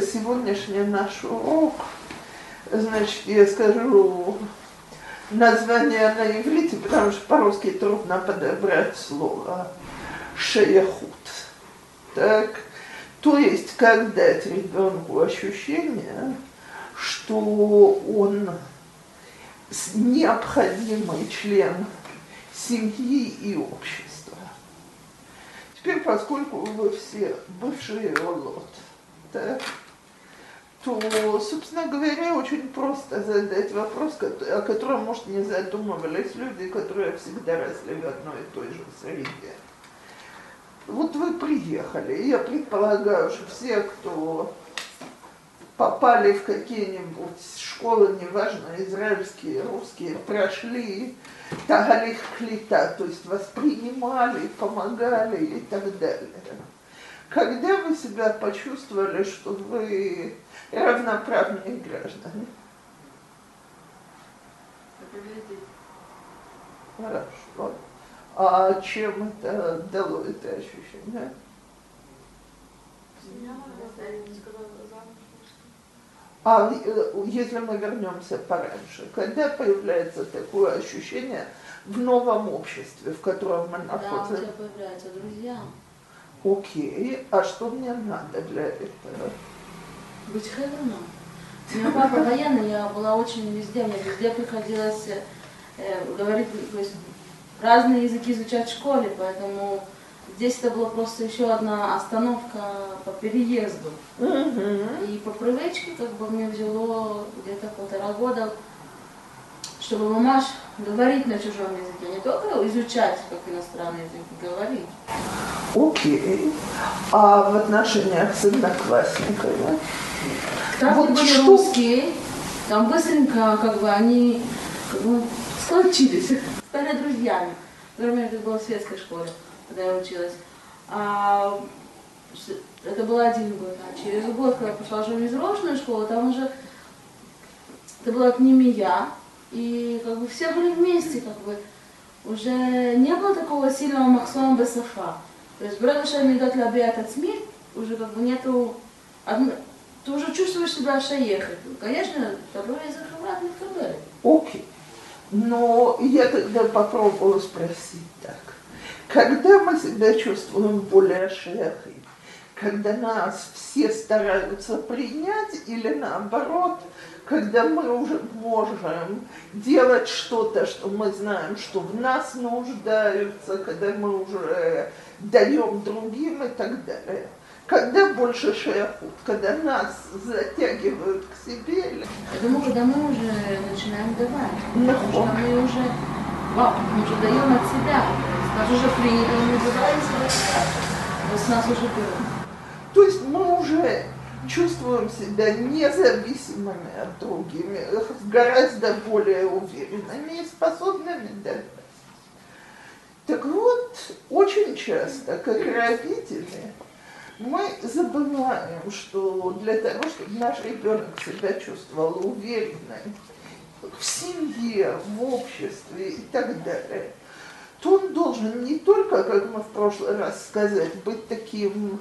сегодняшний наш урок, значит, я скажу название на иврите, потому что по-русски трудно подобрать слово шеяхут. Так, то есть, как дать ребенку ощущение, что он необходимый член семьи и общества. Теперь, поскольку вы все бывшие лот, так, то, собственно говоря, очень просто задать вопрос, о котором, может, не задумывались люди, которые всегда росли в одной и той же среде. Вот вы приехали, я предполагаю, что все, кто попали в какие-нибудь школы, неважно, израильские, русские, прошли тагалих клита, то есть воспринимали, помогали и так далее. Когда вы себя почувствовали, что вы равноправные граждане? Хорошо. А чем это дало это ощущение? А если мы вернемся пораньше, когда появляется такое ощущение в новом обществе, в котором мы находимся? Да, у тебя появляются друзья. Окей, а что мне надо для этого? Быть хедерном. У меня папа военный, я была очень везде, мне везде приходилось э, говорить, то есть разные языки изучать в школе, поэтому здесь это была просто еще одна остановка по переезду. И по привычке как бы мне взяло где-то полтора года, чтобы мамаш говорить на чужом языке, не только изучать как иностранный язык, говорить. Окей. А в отношениях с одноклассниками? Там Вот были что- русские, там быстренько как бы они как бы, схватились, стали друзьями. Например, это было в светской школе, когда я училась. А, это был один год. А через год, когда я пошла уже в взрослую школу, там уже это была пневмия, и как бы все были вместе, как бы уже не было такого сильного Максома Бесафа. То есть идет лабиат от СМИ, уже как бы нету ты уже чувствуешь себя шаехой. Конечно, второй язык брат не второй. Окей. Но я тогда попробую спросить так. Когда мы себя чувствуем более шляхой? Когда нас все стараются принять или наоборот, когда мы уже можем делать что-то, что мы знаем, что в нас нуждаются, когда мы уже даем другим и так далее. Когда больше шляхут, когда нас затягивают к себе думаю, когда мы уже начинаем давать. Потому что мы уже, вау, мы уже даем от себя. Нас уже принято, и мы забираем себя. То есть нас уже берут. То есть мы уже чувствуем себя независимыми от других, гораздо более уверенными и способными давать. Так вот, очень часто, как родители, мы забываем, что для того, чтобы наш ребенок себя чувствовал уверенным в семье, в обществе и так далее, то он должен не только, как мы в прошлый раз сказали, быть таким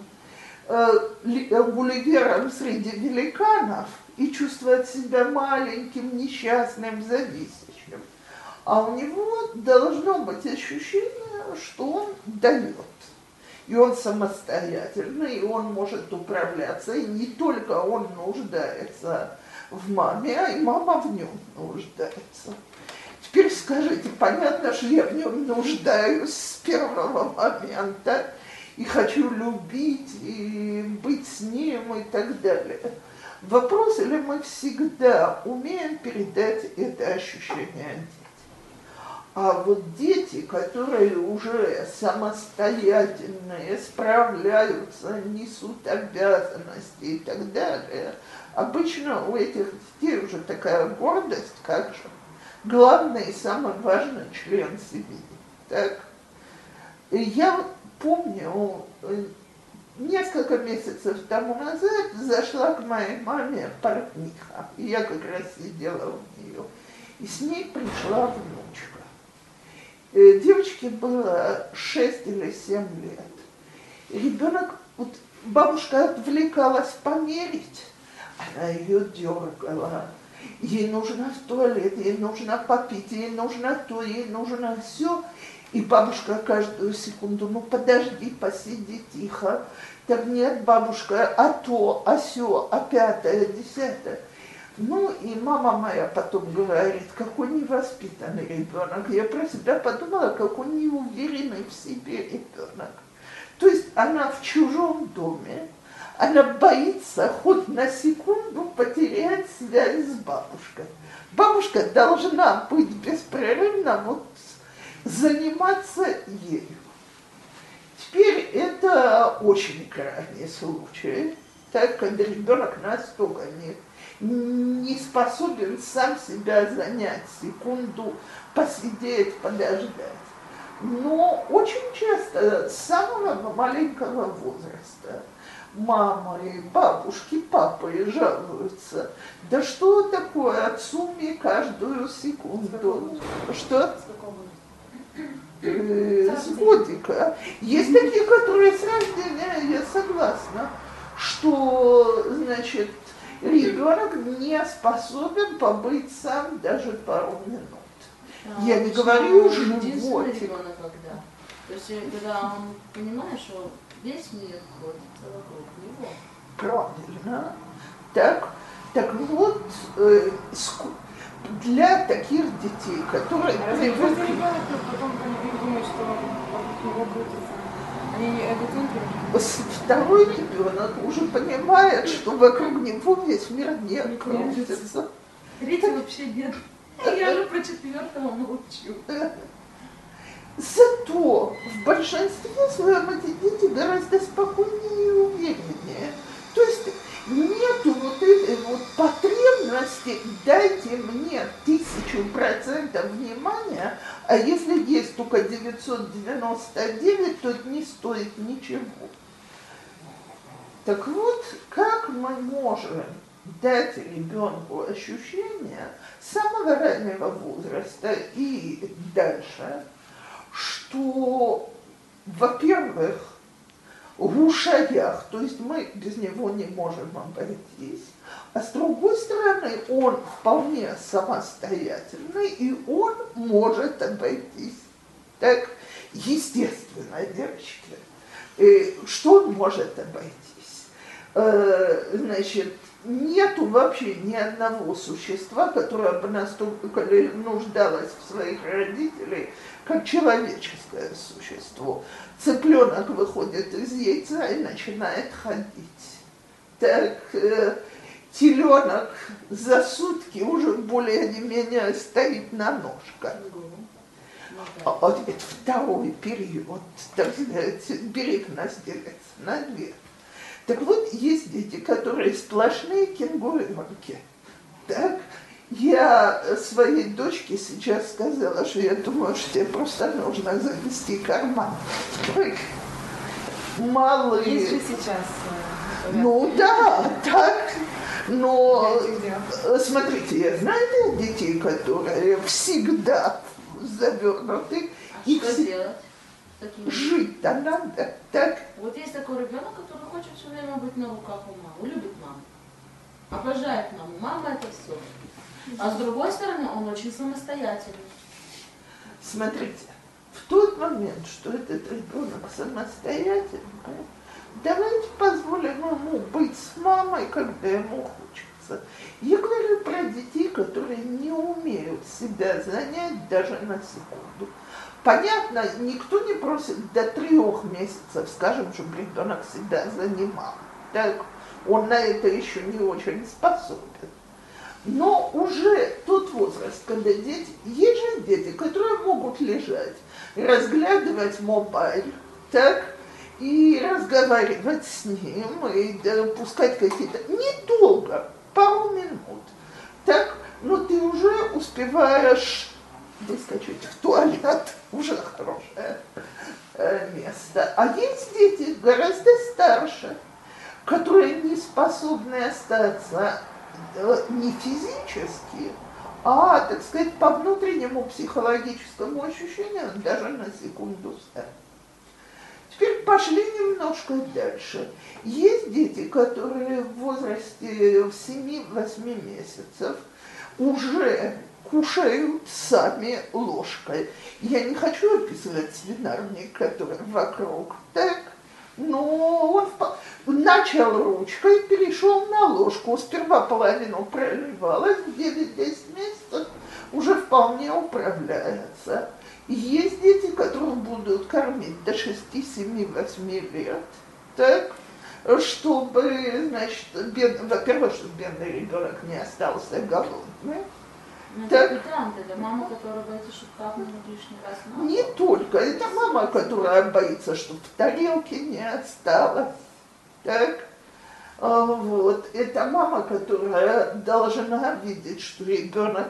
э, э, гулливером среди великанов и чувствовать себя маленьким, несчастным, зависящим, а у него должно быть ощущение, что он дает. И он самостоятельный, и он может управляться, и не только он нуждается в маме, а и мама в нем нуждается. Теперь скажите, понятно, что я в нем нуждаюсь с первого момента и хочу любить и быть с ним и так далее. Вопрос, или мы всегда умеем передать это ощущение. А вот дети, которые уже самостоятельные, справляются, несут обязанности и так далее, обычно у этих детей уже такая гордость, как же главный и самый важный член семьи. Так? Я помню, несколько месяцев тому назад зашла к моей маме портниха, и я как раз сидела у нее, и с ней пришла внучка. Э, Девочке было 6 или 7 лет. Ребенок, вот бабушка отвлекалась померить, она ее дергала. Ей нужно в туалет, ей нужно попить, ей нужно то, ей нужно все. И бабушка каждую секунду, ну подожди, посиди тихо. Так нет, бабушка, а то, а все, а пятое, десятое. Ну и мама моя потом говорит, какой невоспитанный ребенок. Я про себя подумала, какой неуверенный в себе ребенок. То есть она в чужом доме, она боится хоть на секунду потерять связь с бабушкой. Бабушка должна быть беспрерывно вот заниматься ею. Теперь это очень крайний случай, так как ребенок настолько не, не способен сам себя занять секунду, посидеть, подождать. Но очень часто с самого маленького возраста мамы, бабушки, папы жалуются. Да что такое отцу мне каждую секунду? Что? Э, с годика. Есть такие, которые с рождения, я согласна, что, значит, ребенок не способен побыть сам даже пару минут. А, я не говорю животик. ребенок когда? То есть, когда он понимает, что весь мир крутится вокруг него. Правильно. Так, так вот, э, для таких детей, которые а привыкли... потом думают, что вокруг него крутится. Второй ребенок уже понимает, что вокруг него весь мир не крутится. Третий вообще нет. Я же про четвертого молчу. Зато в большинстве своем эти дети гораздо спокойнее и увереннее. То есть нету вот этой вот потребности, дайте мне тысячу процентов внимания, а если есть только 999, то не стоит ничего. Так вот, как мы можем дать ребенку ощущение самого раннего возраста и дальше – что, во-первых, в ушаях, то есть мы без него не можем обойтись, а с другой стороны, он вполне самостоятельный, и он может обойтись. Так, естественно, девочки, э, что он может обойтись? Э, значит, нету вообще ни одного существа, которое бы настолько нуждалось в своих родителях, как человеческое существо. Цыпленок выходит из яйца и начинает ходить. Так э, теленок за сутки уже более или менее стоит на ножках. А, вот это второй период, так сказать, берег нас делится на две. Так вот, есть дети, которые сплошные кенгуренки. Так? Я своей дочке сейчас сказала, что я думаю, что тебе просто нужно завести карман. Малые. Есть же сейчас. Э, ну да, так. Но смотрите, я знаю детей, которые всегда завернуты. А и что все... делать? Жить-то надо, так? Вот есть такой ребенок, который хочет все время быть на руках у мамы, любит маму, обожает маму. Мама это все. А с другой стороны, он очень самостоятельный. Смотрите, в тот момент, что этот ребенок самостоятельный, давайте позволим ему быть с мамой, когда ему хочется. Я говорю про детей, которые не умеют себя занять даже на секунду. Понятно, никто не просит до трех месяцев, скажем, чтобы ребенок себя занимал. Так, он на это еще не очень способен. Но уже тот возраст, когда дети, есть же дети, которые могут лежать, разглядывать mobile, так, и разговаривать с ним, и пускать какие-то, недолго, пару минут, так, но ты уже успеваешь выскочить в туалет, уже хорошее э, место. А есть дети гораздо старше, которые не способны остаться не физически, а, так сказать, по внутреннему психологическому ощущению даже на секунду встать. Теперь пошли немножко дальше. Есть дети, которые в возрасте в 7-8 месяцев уже кушают сами ложкой. Я не хочу описывать свинарник, который вокруг, так? Но он начал ручкой, перешел на ложку. Сперва половину проливалась, в 9-10 месяцев уже вполне управляется. Есть дети, которых будут кормить до 6, 7, 8 лет, так, чтобы, значит, бед... во-первых, чтобы бедный ребенок не остался голодным, Ну, Так. это мама, которая боится, что капнет лишний раз на Не только. Это мама, которая боится, чтобы в тарелке не осталось. Так? А, Вот. Это мама, которая должна видеть, что ребенок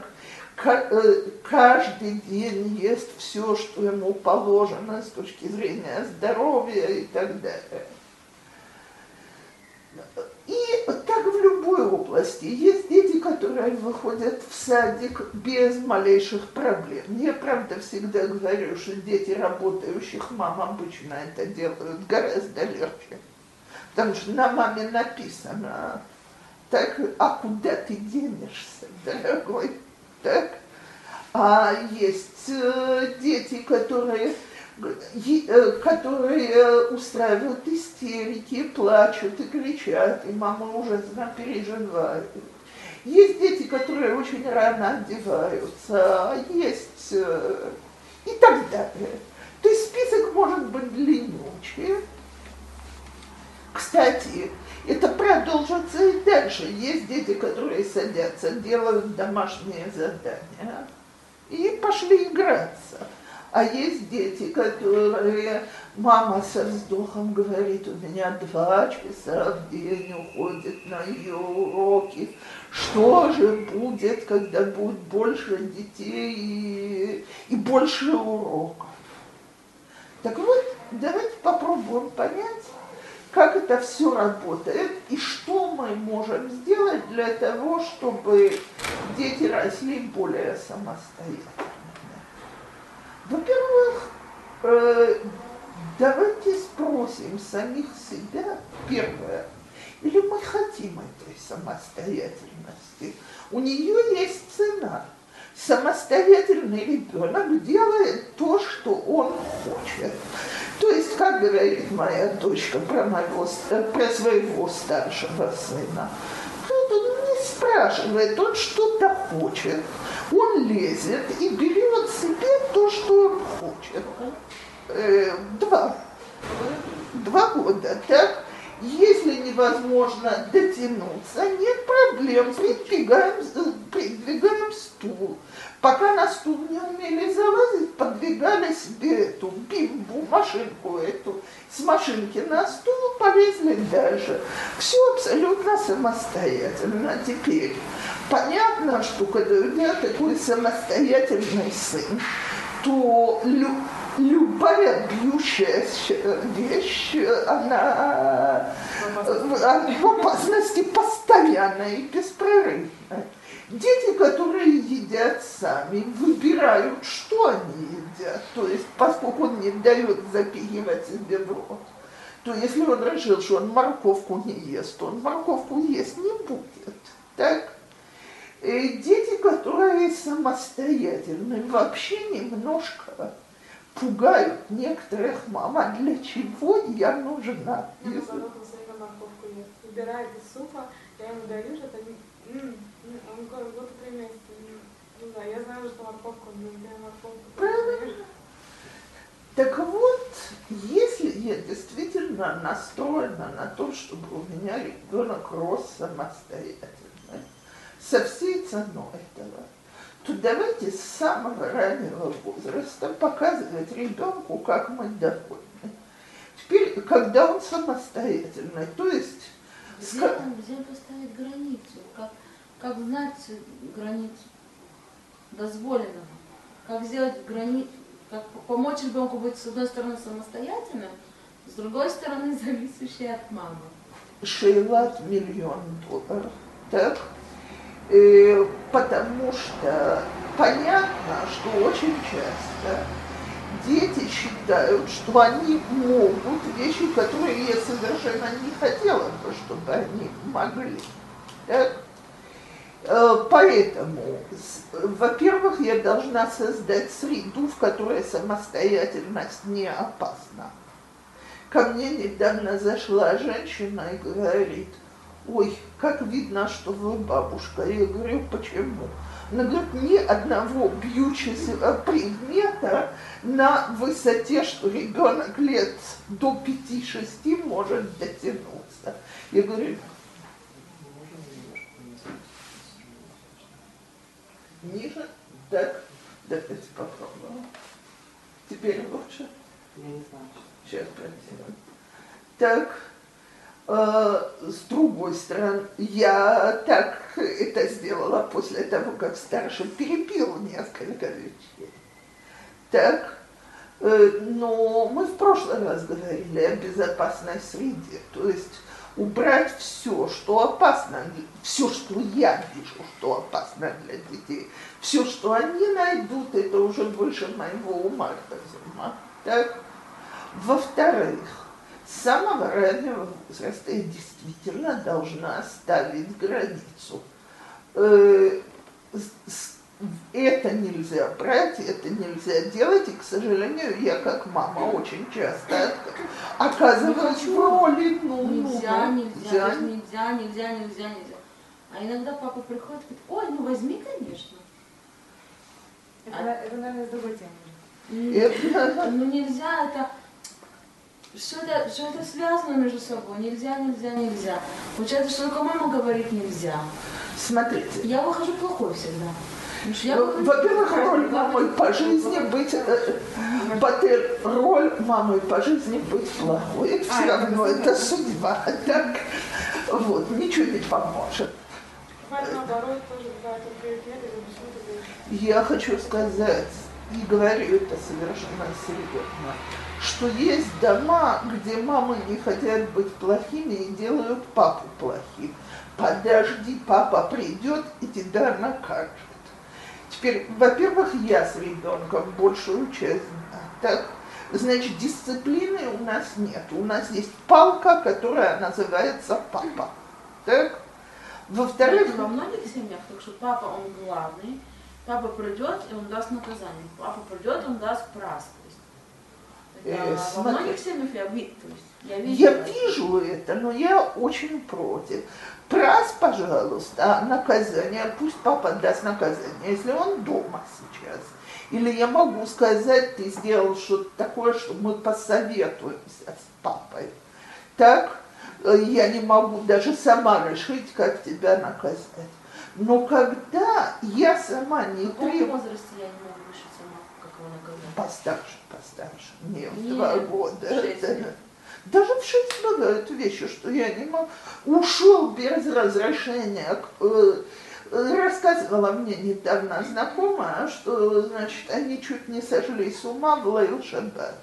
э, каждый день ест все, что ему положено с точки зрения здоровья и так далее. И так в любой области. Есть дети, которые выходят в садик без малейших проблем. Я, правда, всегда говорю, что дети работающих мам обычно это делают гораздо легче. Потому что на маме написано, так, а куда ты денешься, дорогой? Так? А есть э, дети, которые э, которые устраивают истерики, плачут и кричат, и мама ужасно переживает. Есть дети, которые очень рано одеваются, а есть э, и так далее. То есть список может быть длиннючий. Кстати, это продолжится и дальше. Есть дети, которые садятся, делают домашние задания и пошли играться. А есть дети, которые мама со вздохом говорит, у меня два часа в день уходит на ее уроки. Что же будет, когда будет больше детей и, и больше уроков? Так вот, давайте попробуем понять, это все работает и что мы можем сделать для того, чтобы дети росли более самостоятельными. Во-первых, э, давайте спросим самих себя, первое, или мы хотим этой самостоятельности. У нее есть цена. Самостоятельный ребенок делает то, что он хочет. То есть, как говорит моя дочка про, моего, про своего старшего сына, он не спрашивает, он что-то хочет, он лезет и берет себе то, что он хочет. Э, два. Два года, так? Если невозможно дотянуться, нет проблем, придвигаем, э, придвигаем стул. Пока на стул не умели залазить, подвигали себе эту бимбу, машинку эту, с машинки на стул, полезли дальше. Все абсолютно самостоятельно. Теперь понятно, что когда у меня такой самостоятельный сын, то любая бьющая щ- вещь, она э, в опасности постоянной и беспрерывной. Дети, которые едят сами, выбирают, что они едят. То есть, поскольку он не дает запихивать себе в рот, то если он решил, что он морковку не ест, то он морковку есть не будет. Так? Э, Дети, которые самостоятельны, вообще немножко пугают некоторых мам, а для чего я нужна? Я наоборот, он все время морковку ест. Выбирает из супа, я ему даю что-то, м, он говорит, вот три месяца. Не знаю, я знаю, что морковку он любит, я морковку. Правильно. Так вот, если я действительно настроена на то, чтобы у меня ребенок рос самостоятельно, со всей ценой этого, то давайте с самого раннего возраста показывать ребенку, как мы довольны. Теперь, когда он самостоятельный, то есть Где, ска- где поставить границу? Как, как знать границу дозволенного? Как сделать границу? Как помочь ребенку быть, с одной стороны, самостоятельным, с другой стороны, зависящей от мамы? Шейлат миллион долларов. Так? Э, потому что понятно, что очень часто дети считают, что они могут вещи, которые я совершенно не хотела бы, чтобы они могли. Так? Э, поэтому, во-первых, я должна создать среду, в которой самостоятельность не опасна. Ко мне недавно зашла женщина и говорит, ой, как видно, что вы бабушка. Я говорю, почему? Она говорит, ни одного бьющегося предмета на высоте, что ребенок лет до 5-6 может дотянуться. Я говорю, ниже, так, давайте попробуем. Теперь лучше. Я не знаю. Сейчас проверим. Так, с другой стороны, я так это сделала после того, как старший перепил несколько вещей. Так, э, но мы в прошлый раз говорили о безопасной среде, то есть убрать все, что опасно, все, что я вижу, что опасно для детей, все, что они найдут, это уже больше моего ума. Так? Во-вторых, с самого раннего возраста я действительно должна ставить границу. Э, это нельзя брать, это нельзя делать, и, к сожалению, я как мама очень часто оказываюсь в роли, ну, нельзя, ну, нельзя, нельзя, нельзя, нельзя, нельзя, нельзя. А иногда папа приходит и говорит, ой, ну возьми, конечно. Это, а... это наверное, с другой темы. Ну нельзя, это все это, все это связано между собой. Нельзя, нельзя, нельзя. Получается, что только мама говорит нельзя. Смотрите. Я выхожу плохой всегда. Ну, во-первых, роль мамы по жизни быть, э, роль мамы по жизни быть плохой. Это все а, равно, это судьба. Так, вот, ничего не поможет. Я хочу сказать, и говорю это совершенно серьезно, что есть дома, где мамы не хотят быть плохими и делают папу плохим. Подожди, папа придет и тебя накажет. Теперь, во-первых, я с ребенком большую часть так, значит, дисциплины у нас нет. У нас есть палка, которая называется папа. Так? Во-вторых... Во многих семьях, так что папа, он главный, папа придет, и он даст наказание. Папа придет, он даст прас. Э, я, вижу, я вижу это, но я очень против. Прас, пожалуйста, наказание, пусть папа даст наказание, если он дома сейчас. Или я могу сказать, ты сделал что-то такое, что мы посоветуемся с папой. Так, э, я не могу даже сама решить, как тебя наказать. Но когда я сама не. В возрасте я не могу решить сама, как его наказать? Постарше, постарше. Не, в два года. Даже в шесть бывают вещи, что я не могу. Ушел без разрешения. Э, рассказывала мне недавно знакомая, что, значит, они чуть не сошли с ума в Лейл Шаббат.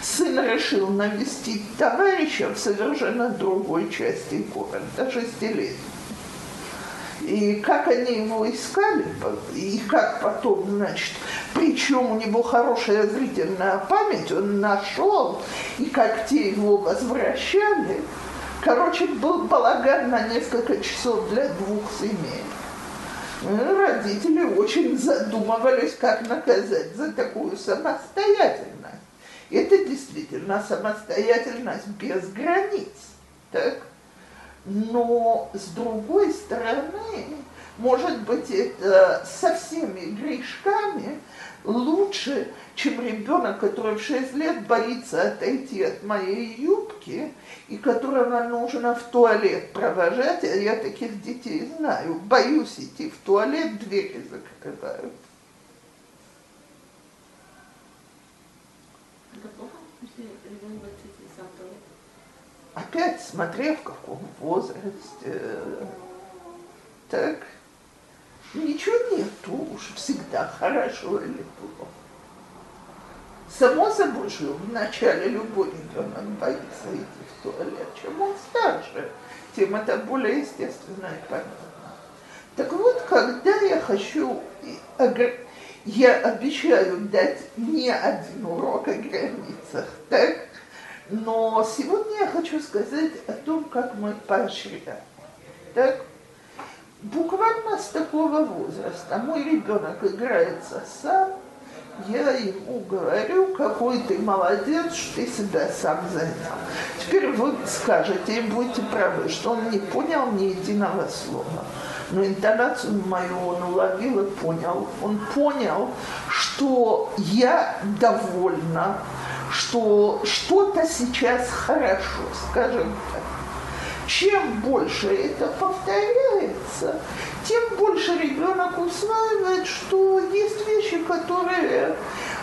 Сын решил навестить товарища в совершенно другой части города, шестилетний. И как они его искали, и как потом, значит, причем у него хорошая зрительная память, он нашел, и как те его возвращали. Короче, был балаган на несколько часов для двух семей. И родители очень задумывались, как наказать за такую самостоятельность. Это действительно самостоятельность без границ. Так? Но с другой стороны, может быть, это со всеми грешками лучше, чем ребенок, который в 6 лет боится отойти от моей юбки и которого нужно в туалет провожать, а я таких детей знаю. Боюсь идти в туалет, двери закрывают. Это плохо, если ребенок боится идти сам в туалет? Опять смотря в каком возрасте. Так, ничего нету уж всегда, хорошо или плохо. Само собой, что вначале любой ребенок боится идти в туалет. Чем он старше, тем это более естественно и понятно. Так вот, когда я хочу я обещаю дать не один урок о границах, так? Но сегодня я хочу сказать о том, как мы поощряем. Так? Буквально с такого возраста мой ребенок играется сам, я ему говорю, какой ты молодец, что ты себя сам занял. Теперь вы скажете, и будете правы, что он не понял ни единого слова. Но интонацию мою он уловил и понял. Он понял, что я довольна, что что-то сейчас хорошо, скажем так. Чем больше это повторяется, тем больше ребенок усваивает, что есть вещи, которые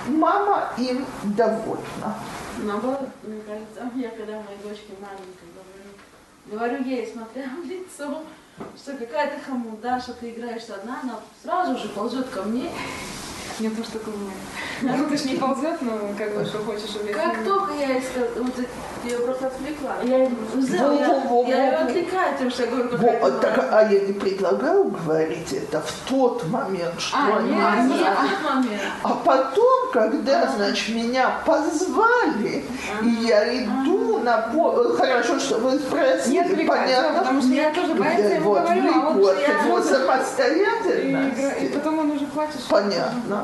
мама им довольна. Наоборот, мне кажется, я когда моей дочке маленькой говорю, говорю ей, смотря в лицо, что какая-то хамуда, что ты играешь одна, она сразу же ползет ко мне не то, что такого нет. Ну, ты же не ползет, но как бы, что хочешь увидеть. Как только я вот, ее просто отвлекла. Я, я, я ее отвлекаю тем, что я говорю, какая Во, так, А я не предлагаю говорить это в тот момент, что а, они... Нет, а, нет, а, момент. а потом, когда, а. значит, меня позвали, а. и я иду а. на... По... Хорошо, что вы спросили, не понятно? потому что я тоже боюсь, я ему вот, говорю, а он вот, я... его самостоятельность. И, и потом он уже плачет. Понятно.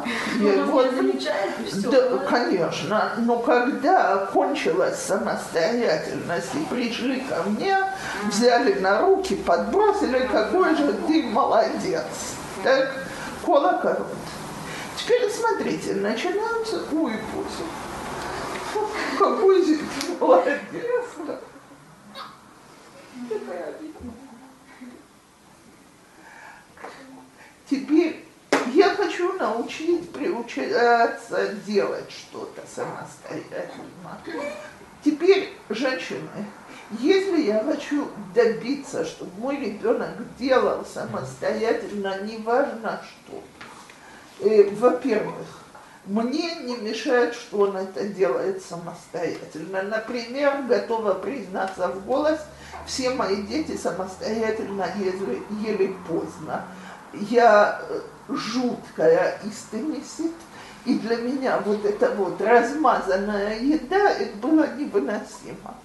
Вот, замечает, и все. Да, конечно. Но когда кончилась самостоятельность и пришли ко мне, взяли на руки, подбросили, какой же ты молодец. Так, кола корот. Теперь смотрите, начинаются ой, боже, какой же ты молодец. Теперь я хочу научить, приучаться делать что-то самостоятельно. Теперь, женщины, если я хочу добиться, чтобы мой ребенок делал самостоятельно, неважно что, э, во-первых, мне не мешает, что он это делает самостоятельно. Например, готова признаться в голос, все мои дети самостоятельно ели, ели поздно. Я э, жуткая истемисит, и для меня вот эта вот размазанная еда, это было невыносимо.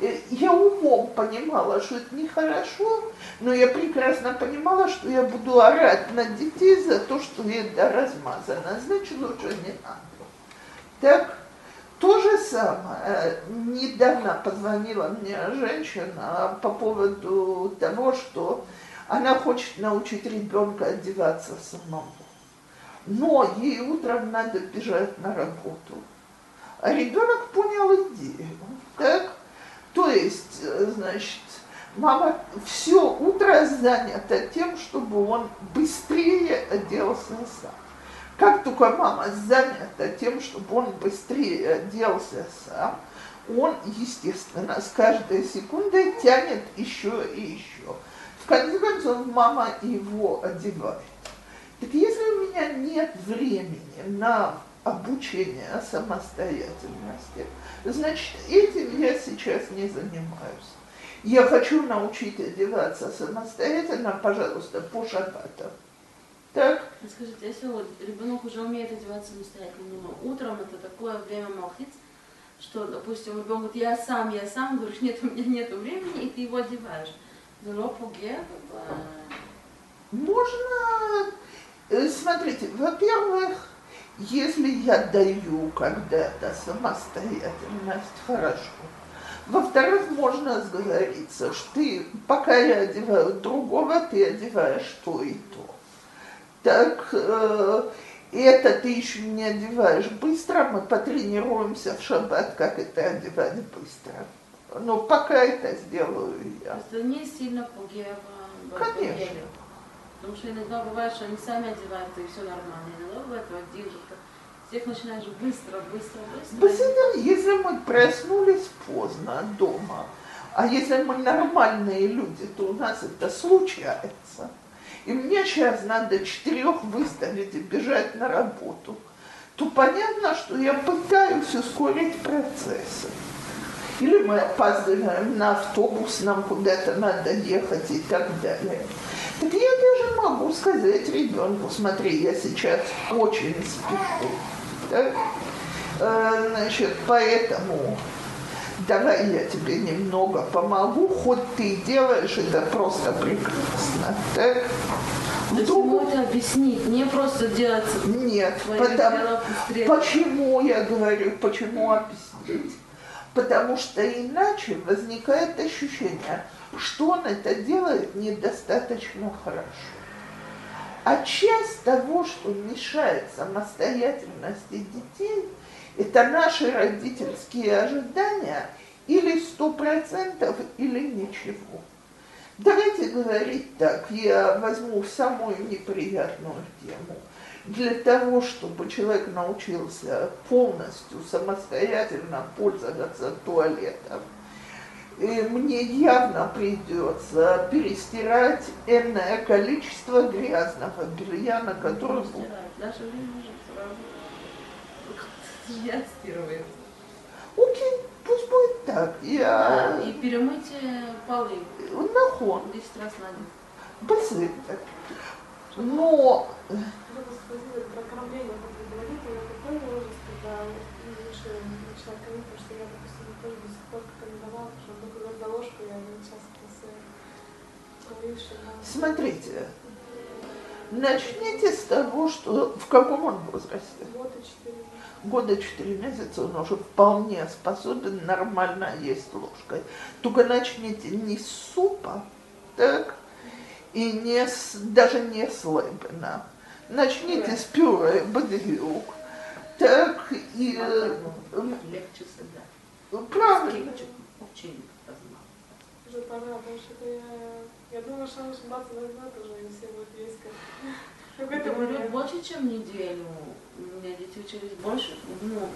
Э, я умом понимала, что это нехорошо, но я прекрасно понимала, что я буду орать на детей за то, что еда размазана. Значит, лучше не надо. Так, то же самое. Недавно позвонила мне женщина по поводу того, что она хочет научить ребенка одеваться самому. Но ей утром надо бежать на работу. А ребенок понял идею. Так? То есть, э, значит, мама все утро занята тем, чтобы он быстрее оделся сам. Как только мама занята тем, чтобы он быстрее оделся сам, он, естественно, с каждой секундой тянет еще и еще конце концов, мама его одевает. Так если у меня нет времени на обучение самостоятельности, значит, этим я сейчас не занимаюсь. Я хочу научить одеваться самостоятельно, пожалуйста, по шабатам. Так? Скажите, если вот ребенок уже умеет одеваться самостоятельно, но утром это такое время молчит, что, допустим, ребенок говорит, я сам, я сам, говоришь, нет, у меня нет времени, и ты его одеваешь. Можно, э, смотрите, во-первых, если я даю когда-то самостоятельность, хорошо. Во-вторых, можно сговориться, что ты, пока я одеваю другого, ты одеваешь то и то. Так, э, это ты еще не одеваешь быстро, мы потренируемся в шаббат, как это одевать быстро. Но пока это сделаю я. Это не сильно пугает. Конечно. Потому что иногда бывает, что они сами одеваются, и все нормально. Иногда бывает один же. Всех начинаешь быстро, быстро, быстро. Быстро, если мы проснулись поздно дома, а если мы нормальные люди, то у нас это случается. И мне сейчас надо четырех выставить и бежать на работу. То понятно, что я пытаюсь ускорить процессы. Или мы опаздываем на автобус, нам куда-то надо ехать и так далее. Так я даже могу сказать ребенку, смотри, я сейчас очень спешу. Да? Э, значит, поэтому давай я тебе немного помогу, хоть ты делаешь это просто прекрасно. Так? То есть ему это объяснить, не просто делать Нет, потому, почему я говорю, почему объяснить? Потому что иначе возникает ощущение, что он это делает недостаточно хорошо. А часть того, что мешает самостоятельности детей, это наши родительские ожидания или сто процентов, или ничего. Давайте говорить так, я возьму самую неприятную тему. Для того, чтобы человек научился полностью самостоятельно пользоваться туалетом, и мне явно придется перестирать энное количество грязного белья, на котором... Наша я стирывает. Окей, пусть будет так. Я... Да, и перемыть полы Нахон, 10 раз на день. быстренько. Но Вы говорите, я какой возраст, когда лучше начинать кормить, потому что я, допустим, тоже до сих пор как не давала, потому что только за ложку я часто с надо. смотрите, начните с того, что в каком он возрасте? И четыре. года 4 месяца он уже вполне способен нормально есть ложкой. Только начните не с супа, так, и не с, даже не с лебена. Начните с пюре бадюк, так, и э, Легче всегда. правильно. Очень познал. Уже пора, потому что это я, я думала, что 18 назад уже и все будут есть как какой-то Говорю, момент. больше, чем неделю. У меня дети учились больше, ну,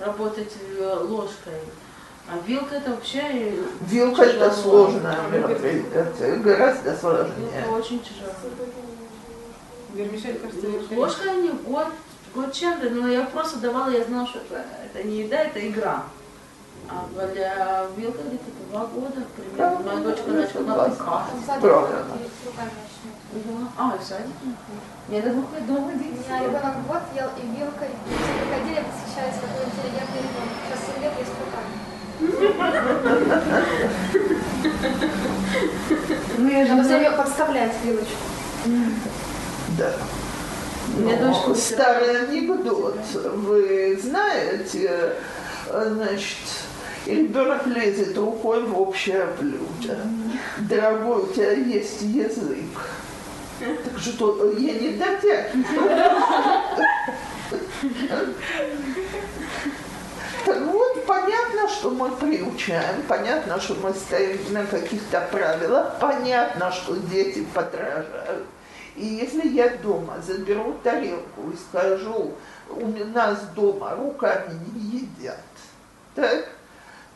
работать э, ложкой. А вилка это вообще э, Вилка это сложное мероприятие, гораздо Вилка сложнее. очень тяжело. Вермишель, кажется, я Ложка не год, год чем-то, но я просто давала, я знала, что это, это не еда, это игра. А для вилка где-то два года примерно. Моя дочка начала натыкать. Правильно. руками начнет. Да. А, и в садик? Мне до двух лет дома У меня ребенок год ел и вилкой. Все приходили, восхищались, какой интеллигентный ребенок. Сейчас 7 лет ест руками. Ну, я же Надо не все подставлять вилочку. Да. Меня Ну, старый анекдот. Вы знаете, э, значит, ребенок лезет рукой в общее блюдо. Дорогой, у тебя есть язык. Так что я не дотягиваю. Так вот, понятно, что мы приучаем, понятно, что мы стоим на каких-то правилах, понятно, что дети подражают. И если я дома заберу тарелку и скажу, у нас дома руками не едят, так,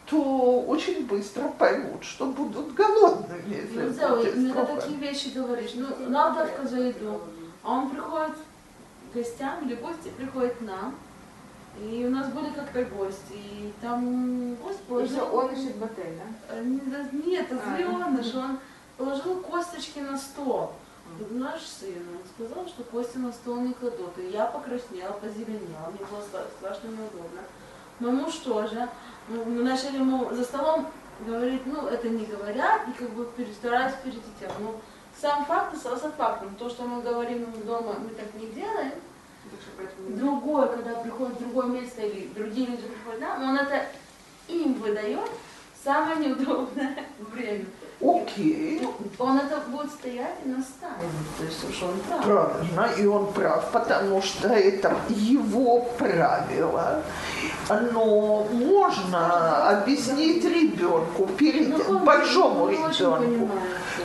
то очень быстро поймут, что будут голодными, если Ну, да, иногда такие вещи говоришь. Ну, Налдавка за еду. А он приходит к гостям, или гости приходят к нам. И у нас были как-то гости. И там гость И положил... что, он ищет в отель, да? Э, Нет, это А, Зеленыш, он положил косточки на стол. Наш сын, он сказал, что кости на стол не кладут. И я покраснела, позеленела, мне было стра- страшно неудобно. Мой муж тоже. Ну, Мы начали ему за столом говорить, ну, это не говорят, и как бы перестарались перед этим. Но сам факт остался фактом. То, что мы говорим дома, мы так не делаем. Другой, когда приходит в другое место или другие люди приходят нам, он это им выдает самое неудобное время. Окей, Ну, Он это будет стоять и настаивать. То есть уж он прав. правильно, и он прав, потому что это его правило. Но можно объяснить ребенку, перед Ну, большому ребенку,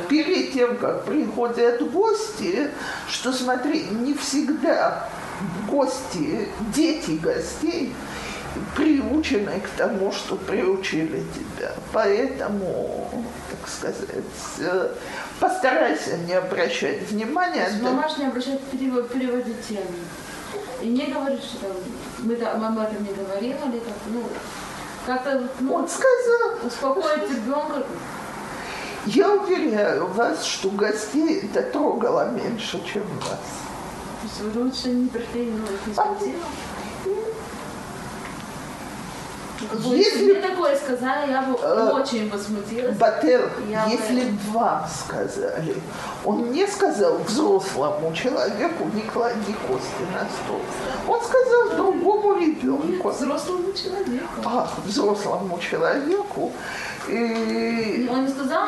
перед тем, как приходят гости, что смотри, не всегда гости, дети гостей приучены к тому, что приучили тебя. Поэтому, так сказать, э, постарайся не обращать То внимания. есть да- мамаш не обращает перевод, переводить тему. И не говорит, что там, мы, там, мама это не говорила, или как, ну, как-то ну, Он сказал, успокоить ребенка. я уверяю вас, что гостей это трогало меньше, чем вас. То есть лучше не пришли, ну, их не. Вы Если- мне такое сказали, я бы Э, очень возмутилась. Батер, Я если бы- б вам сказали, он не сказал взрослому человеку, не клади кости на стол. Он сказал другому Нет, ребенку, взрослому человеку. а, взрослому человеку. И Он не сказал,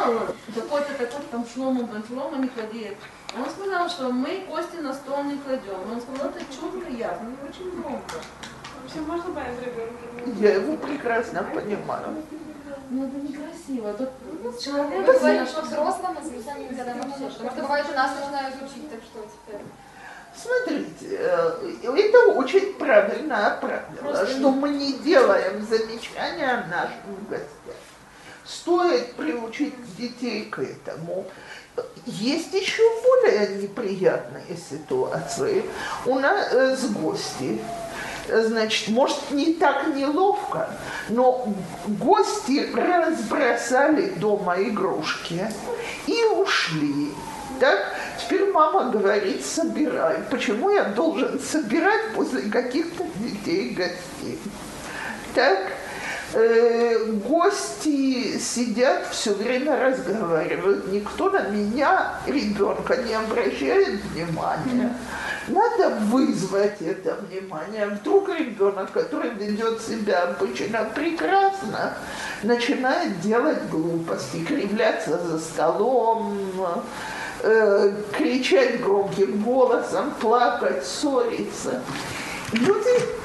такой-то, такой-то, там шлома, бен шлома не клади. Он сказал, что мы кости на стол не кладем. Он сказал, это чудно ясно, очень громко. Вообще можно понять ребенка? я его прекрасно понимаю. Ну это некрасиво. Тут человек... Мы говорим, что взрослым нельзя нам вообще. Потому что бывает, у нас начинают учить, так что теперь. Смотрите, э, это очень правильное правило, Просто что мы не делаем замечания нашим гостям. Стоит приучить детей к этому. Есть еще более неприятные ситуации. У нас э, с гости. Значит, может, не так неловко, но гости разбросали дома игрушки и ушли. Так, теперь мама говорит, собирай. Почему я должен собирать после каких-то детей гостей? Так, э, гости сидят, все время разговаривают. Никто на меня, ребенка, не обращает внимания. Надо вызвать это внимание. Вдруг ребенок, который ведет себя обычно прекрасно, начинает делать глупости, кривляться за столом, э, кричать громким голосом, плакать, ссориться. Люди,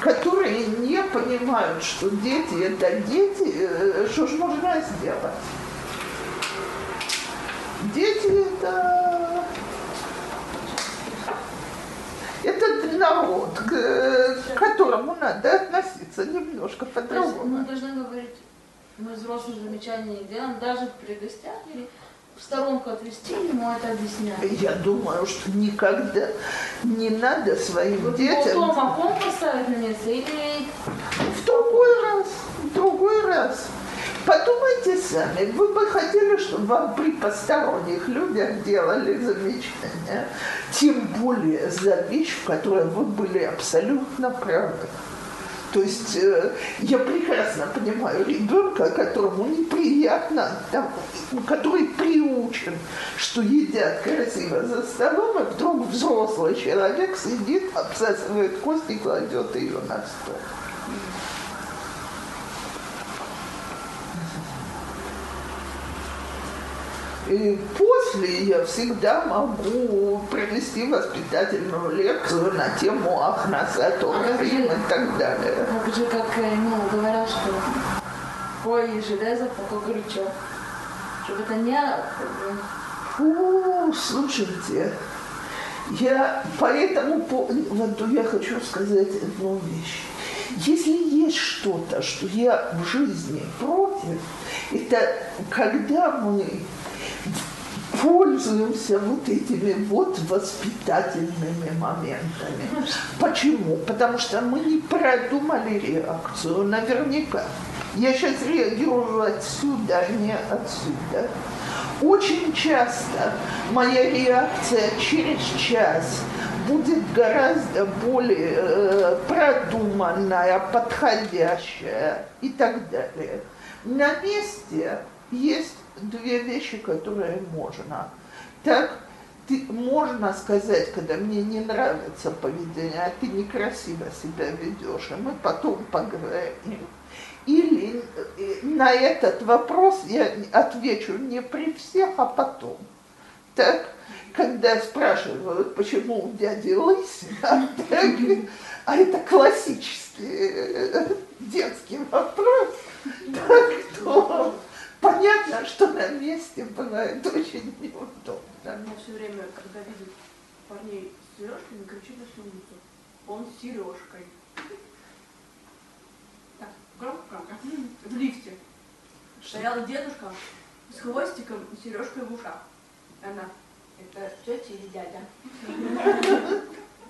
которые не понимают, что дети это дети, э, что же нужно сделать? Дети это это народ, к, к которому надо относиться немножко есть мы по-другому. должны говорить, мы взрослые замечания не делаем, даже при гостях или в сторонку отвести ему это объяснять. Я думаю, что никогда не надо своим Вот детям Потом окон поставить на место или в другой раз, в другой раз. Подумайте сами, вы бы хотели, чтобы вам при посторонних людях делали замечания, тем более за вещь, в которой вы были абсолютно правы. То есть э, я прекрасно понимаю ребенка, которому неприятно, там, который приучен, что едят красиво за столом, и вдруг взрослый человек сидит, обсасывает кость и кладет ее на стол. И после я всегда могу провести воспитательную лекцию на тему Ахнасату и так далее. как же, как э, ну, говорят, что ой, железо, пока горячо. Чтобы это не... Фу, слушайте, я по этому поводу я хочу сказать одну вещь. Если есть что-то, что я в жизни против, это когда мы пользуемся вот этими вот воспитательными моментами. Почему? Потому что мы не продумали реакцию, наверняка. Я сейчас реагирую отсюда, а не отсюда. Очень часто моя реакция через час будет гораздо более э, продуманная, подходящая и так далее. На месте есть две вещи, которые можно. Так, ты, можно сказать, когда мне не нравится поведение, а ты некрасиво себя ведешь, и мы потом поговорим. Или э, на этот вопрос я отвечу не при всех, а потом. Так, когда спрашивают, почему у дяди лысина, а это классический э, детский вопрос, так, то понятно, что на месте бывает очень неудобно. Она все время, когда видит парней с сережками, кричит на всю улицу. Он с сережкой. Так, громко. В лифте. Стояла дедушка с хвостиком и сережкой в ушах. Она, это тетя или дядя?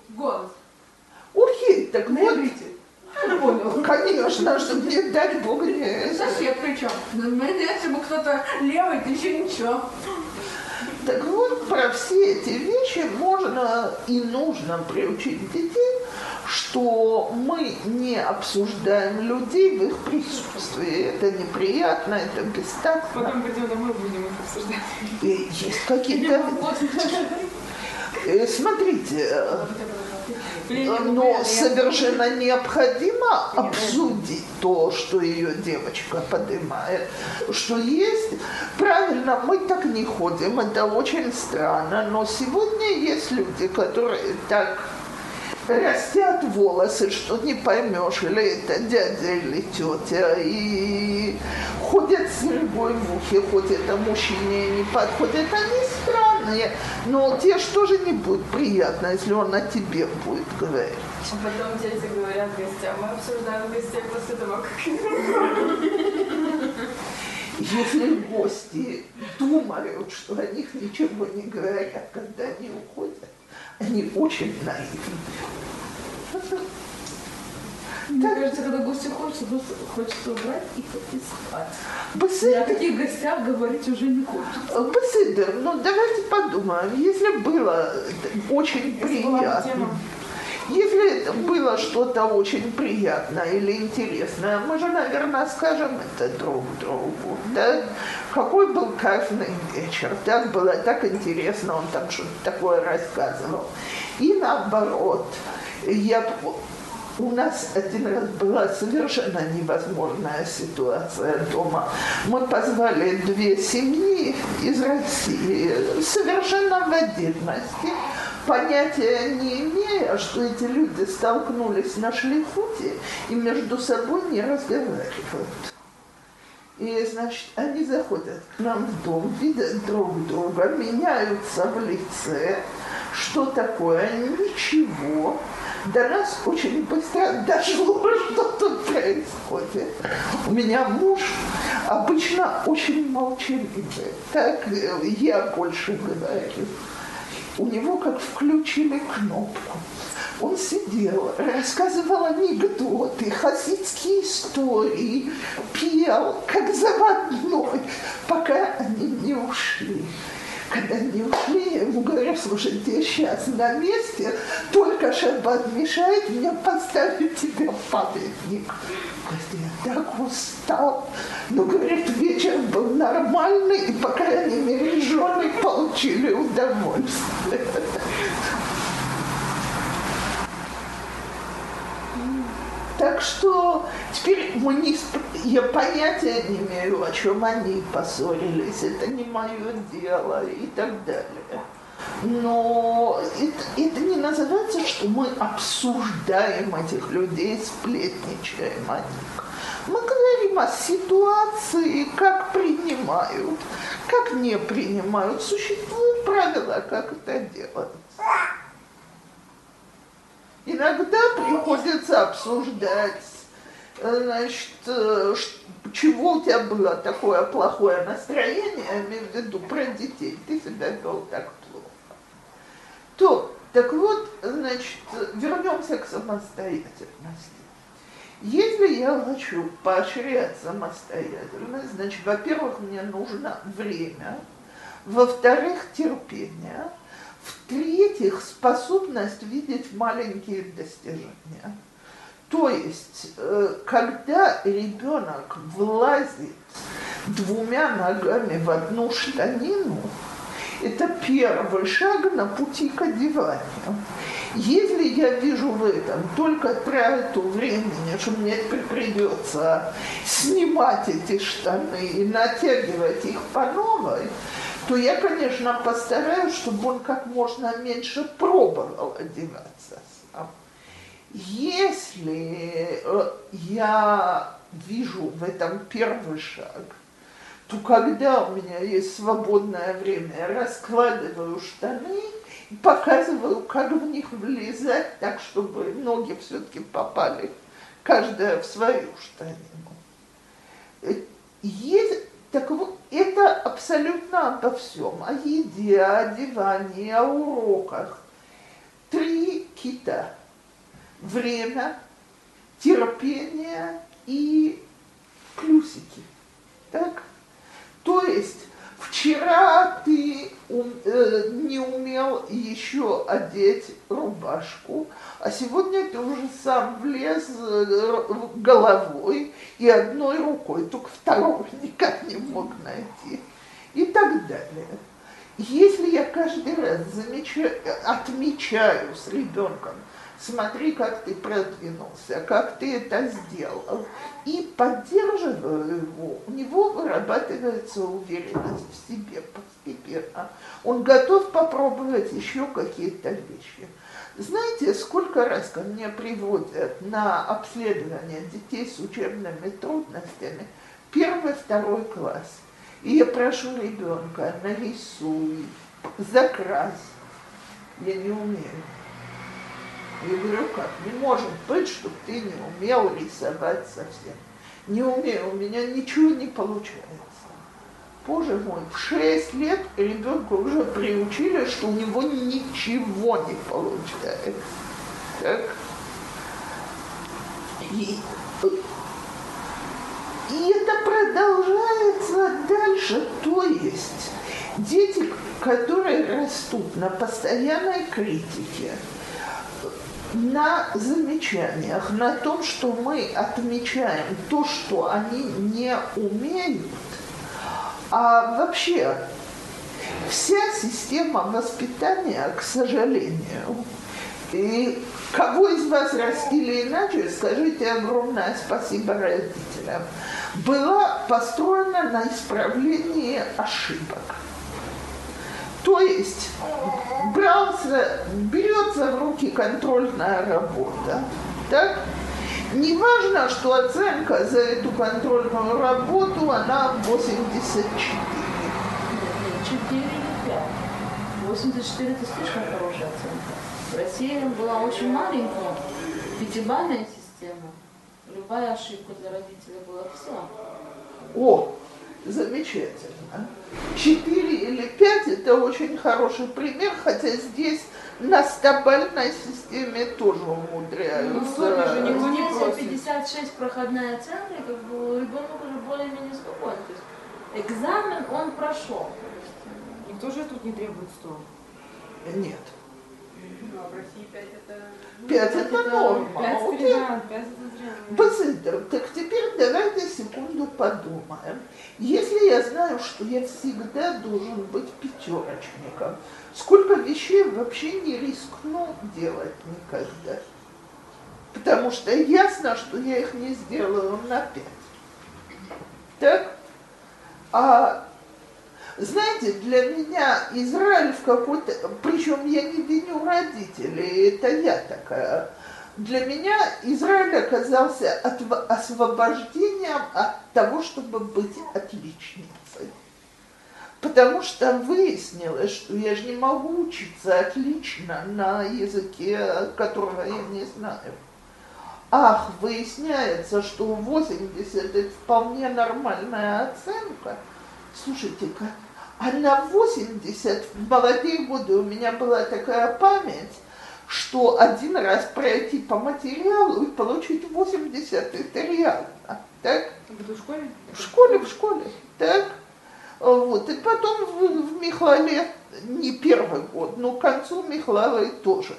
Голос. Окей, так вот. Конечно, чтобы не дать Бог не... Сосед причем. Ну, Если бы кто-то левый, то еще ничего. Так вот, про все эти вещи можно и нужно приучить детей, что мы не обсуждаем людей в их присутствии. Это неприятно, это бестактно. Потом пойдем домой, будем их обсуждать. И Есть какие-то... Э, Смотрите, э, но совершенно необходимо обсудить то, что ее девочка поднимает, что есть. Правильно, мы так не ходим, это очень странно, но сегодня есть люди, которые так растят волосы, что не поймешь, или это дядя или тетя, и ходят с серьгой в ухе, хоть это мужчине не подходит, они странные, но тебе же не будет приятно, если он о тебе будет говорить. А потом дети говорят гостям, мы обсуждаем гостей после того, как Если гости думают, что о них ничего не говорят, когда они уходят, они очень наивны. Мне кажется, когда гости хочется, хочется убрать их и спать. И о Беседер, таких гостях говорить уже не хочется. Беседер, ну давайте подумаем, если было очень Если была бы приятно, если это было что-то очень приятное или интересное, мы же, наверное, скажем это друг другу, да? Какой был кайфный вечер, так было так интересно, он там что-то такое рассказывал. И наоборот, я у нас один раз была совершенно невозможная ситуация дома. Мы позвали две семьи из России, совершенно в отдельности, понятия не имея, что эти люди столкнулись на шлифуте и между собой не разговаривают. И, значит, они заходят к нам в дом, видят друг друга, меняются в лице. Что такое? Ничего. До нас очень быстро дошло, что тут происходит. У меня муж обычно очень молчаливый. Так э, я больше говорю. У него как включили кнопку. Он сидел, рассказывал анекдоты, хасидские истории, пел, как заводной, пока они не ушли. Когда они ушли, я ему говорю, слушайте, я сейчас на месте, только шаббат мешает, мне поставить тебе памятник. Говорит, я так устал. Но, говорит, вечер был нормальный, и, по крайней мере, жены получили удовольствие. Так что теперь мы не я понятия не имею, о чем они поссорились, это не мое дело и так далее. Но это, это не называется, что мы обсуждаем этих людей, сплетничаем о них. Мы говорим о ситуации, как принимают, как не принимают. Существуют правила, как это делать. Иногда приходится обсуждать, значит, э, чего у тебя было такое плохое настроение, я имею в виду про детей, ты себя вел так плохо. То, так вот, значит, вернемся к самостоятельности. Если я хочу поощрять самостоятельность, значит, во-первых, мне нужно время, во-вторых, терпение, в-третьих, способность видеть маленькие достижения. То есть, э, когда ребенок влазит двумя ногами в одну штанину, это первый шаг на пути к одеванию. Если я вижу в этом только трату времени, что мне придется снимать эти штаны и натягивать их по новой, то я, конечно, постараюсь, чтобы он как можно меньше пробовал одеваться сам. Если э, я вижу в этом первый шаг, то когда у меня есть свободное время, я раскладываю штаны и показываю, как в них влезать, так, чтобы ноги все-таки попали, каждая в свою штанину. Э, Есть, так вот, это абсолютно обо всем, о еде, о одевании, о уроках. Три кита. Время, терпение и плюсики. Так? То есть вчера ты э, не умел еще одеть рубашку, а сегодня ты уже сам влез э, головой и одной рукой, только второго никак не мог найти. И так далее. Если я каждый раз замечаю, отмечаю с ребенком, смотри, как ты продвинулся, как ты это сделал, и поддерживаю его, у него вырабатывается уверенность в себе постепенно. Он готов попробовать еще какие-то вещи. Знаете, сколько раз ко мне приводят на обследование детей с учебными трудностями первый, второй класс – и я прошу ребенка, нарисуй, закрась. Я не умею. Я говорю, как? Не может быть, чтобы ты не умел рисовать совсем. Не умею, у меня ничего не получается. Боже мой, в 6 лет ребенка уже приучили, что у него ничего не получается. Так? И и это продолжается дальше. То есть дети, которые растут на постоянной критике, на замечаниях, на том, что мы отмечаем то, что они не умеют, а вообще вся система воспитания, к сожалению, и кого из вас растили иначе, скажите огромное спасибо родителям была построена на исправлении ошибок. То есть брался, берется в руки контрольная работа, так? Не важно, что оценка за эту контрольную работу, она 84. 4 или 5. 84 это слишком хорошая оценка. В России была очень маленькая пятибалльная система. Любая ошибка для родителей была все. О, замечательно. Четыре или пять – это очень хороший пример, хотя здесь на стабальной системе тоже умудряются. Ну, тоже никто не просит. 56 проходная оценка, и как бы ребенок уже более-менее спокоен. То есть экзамен он прошел. Никто же тут не требует 100. Нет. Ну, а в России 5 это... Пять это норма. 5 Окей. это Базендер, так теперь давайте секунду подумаем. Если я знаю, что я всегда должен быть пятерочником, сколько вещей вообще не рискну делать никогда? Потому что ясно, что я их не сделаю на пять. Так? А знаете, для меня Израиль в какой-то... Причем я не виню родителей, это я такая. Для меня Израиль оказался от, освобождением от того, чтобы быть отличницей. Потому что выяснилось, что я же не могу учиться отлично на языке, которого я не знаю. Ах, выясняется, что 80 это вполне нормальная оценка. Слушайте-ка, а на 80 в молодые годы у меня была такая память, что один раз пройти по материалу и получить 80 это реально. Так? Это в школе? В школе, в школе. Так? Вот. И потом в, в Михале не первый год, но к концу Михлалы тоже.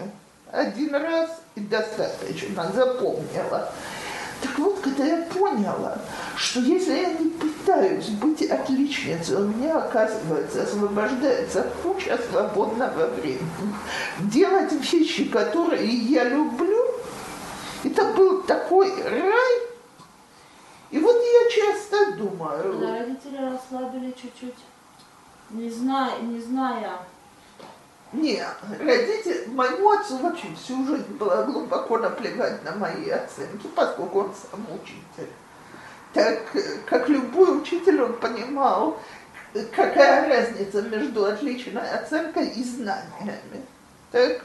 Один раз и достаточно, запомнила. Так вот, когда я поняла, что если я не пытаюсь быть отличницей, у меня, оказывается, освобождается куча свободного времени. Делать вещи, которые я люблю, это был такой рай. И вот я часто думаю... Когда родители расслабили чуть-чуть, не зная, не зная нет, родители, моему отцу вообще всю жизнь было глубоко наплевать на мои оценки, поскольку он сам учитель. Так как любой учитель, он понимал, какая разница между отличной оценкой и знаниями. Так?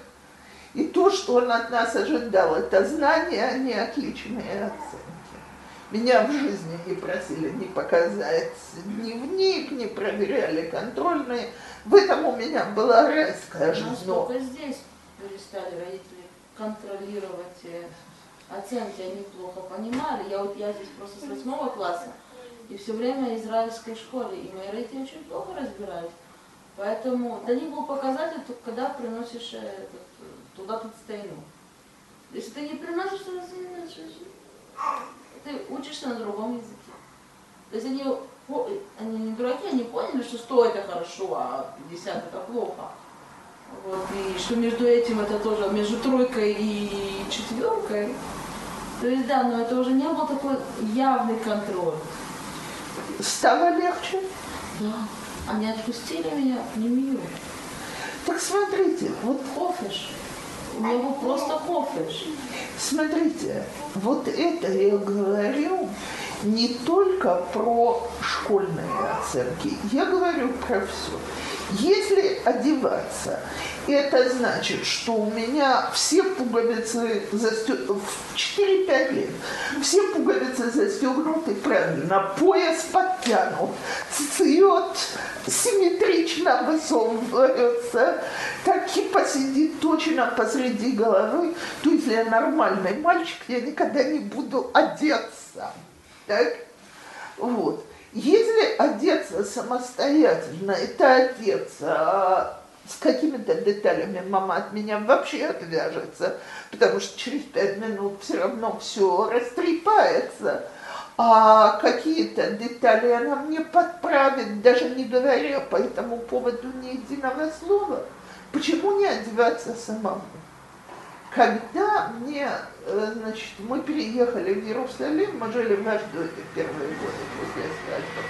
И то, что он от нас ожидал, это знания, а не отличные оценки. Меня в жизни не просили не показать дневник, не проверяли контрольные. В этом у меня была райская жизнь. Насколько здесь перестали родители контролировать? оценки они плохо понимали. Я вот я здесь просто с восьмого класса, и все время израильской школе, и мои родители очень плохо разбирались. Поэтому для них был показатель, когда приносишь э, этот, э, туда тут стейну. Если ты не приносишь, то ты учишься на другом языке. То есть они, они не дураки, они поняли, что 100 это хорошо, а 50 это плохо. Вот, и что между этим это тоже, между тройкой и четверкой. То есть да, но это уже не был такой явный контроль. Стало легче? Да. Они отпустили меня в Нью-Йорк. Так смотрите, вот Хофиш. У него просто хофиш. Смотрите, вот это я говорю не только про школьные оценки, я говорю про все. Если одеваться, это значит, что у меня все пуговицы застегнуты в 4-5 лет, все пуговицы застегнуты правильно, пояс подтянут, цвет симметрично высовывается, таки посидит точно посреди головы, то если я нормальный мальчик, я никогда не буду одеться. Так? Вот. Если одеться самостоятельно, это одеться а с какими-то деталями мама от меня вообще отвяжется, потому что через пять минут все равно все растрепается. А какие-то детали она мне подправит, даже не говоря по этому поводу ни единого слова. Почему не одеваться самому? Когда мне, э, значит, мы переехали в Иерусалим, мы жили в Аждоте первые годы после свадьбы,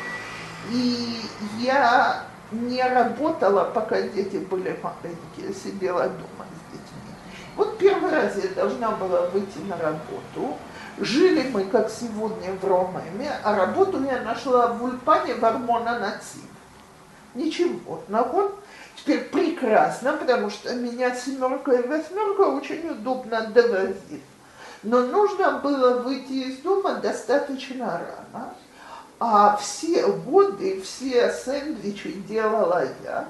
и я не работала, пока дети были маленькие, сидела дома с детьми. Вот первый раз я должна была выйти на работу. Жили мы, как сегодня, в Ромеме, а работу я нашла в Ульпане в Армона Нацив. Ничего, наход Теперь прекрасно, потому что меня семерка и восьмерка очень удобно довозит. Но нужно было выйти из дома достаточно рано. А все годы, все сэндвичи делала я.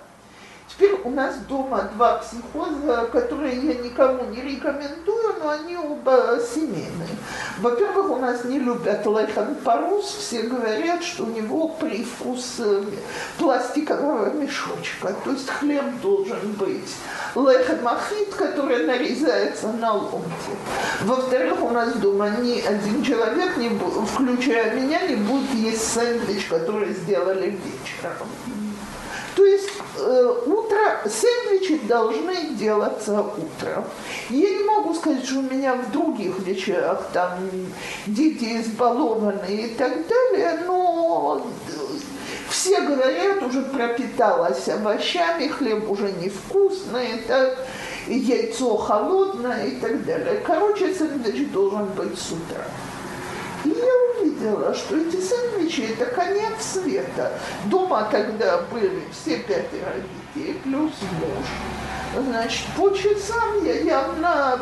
Теперь у нас дома два психоза, которые я никому не рекомендую, но они оба семейные. Во-первых, у нас не любят лехан парус, все говорят, что у него привкус э, пластикового мешочка, то есть хлеб должен быть лехан махит, который нарезается на ломти. Во-вторых, у нас дома ни один человек, не, включая меня, не будет есть сэндвич, который сделали вечером. То есть э, утро, сэндвичи должны делаться утром. Я не могу сказать, что у меня в других вещах там дети избалованы и так далее, но все говорят, уже пропиталась овощами, хлеб уже невкусный, так, яйцо холодное и так далее. Короче, сэндвич должен быть с утра. И я увидела, что эти сэндвичи – это конец света. Дома тогда были все пятеро детей, плюс муж. Значит, по часам я явно,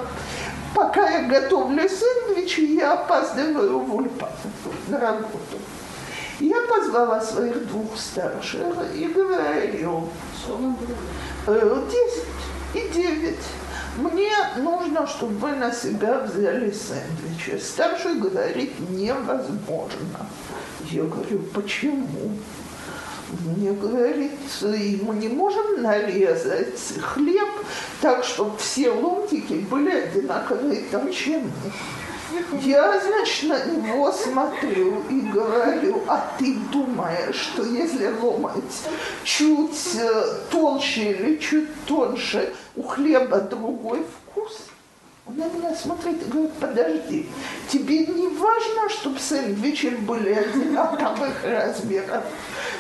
пока я готовлю сэндвичи, я опаздываю в Ульпан на работу. Я позвала своих двух старших и говорю, «Э, десять и девять мне нужно, чтобы вы на себя взяли сэндвичи. Старший говорит, невозможно. Я говорю, почему? Мне говорит, мы не можем нарезать хлеб так, чтобы все ломтики были одинаковые толщины. Я, значит, на него смотрю и говорю, а ты думаешь, что если ломать чуть э, толще или чуть тоньше, у хлеба другой вкус? Он на меня смотрит и говорит, подожди, тебе не важно, чтобы сэндвичи были одинаковых размеров?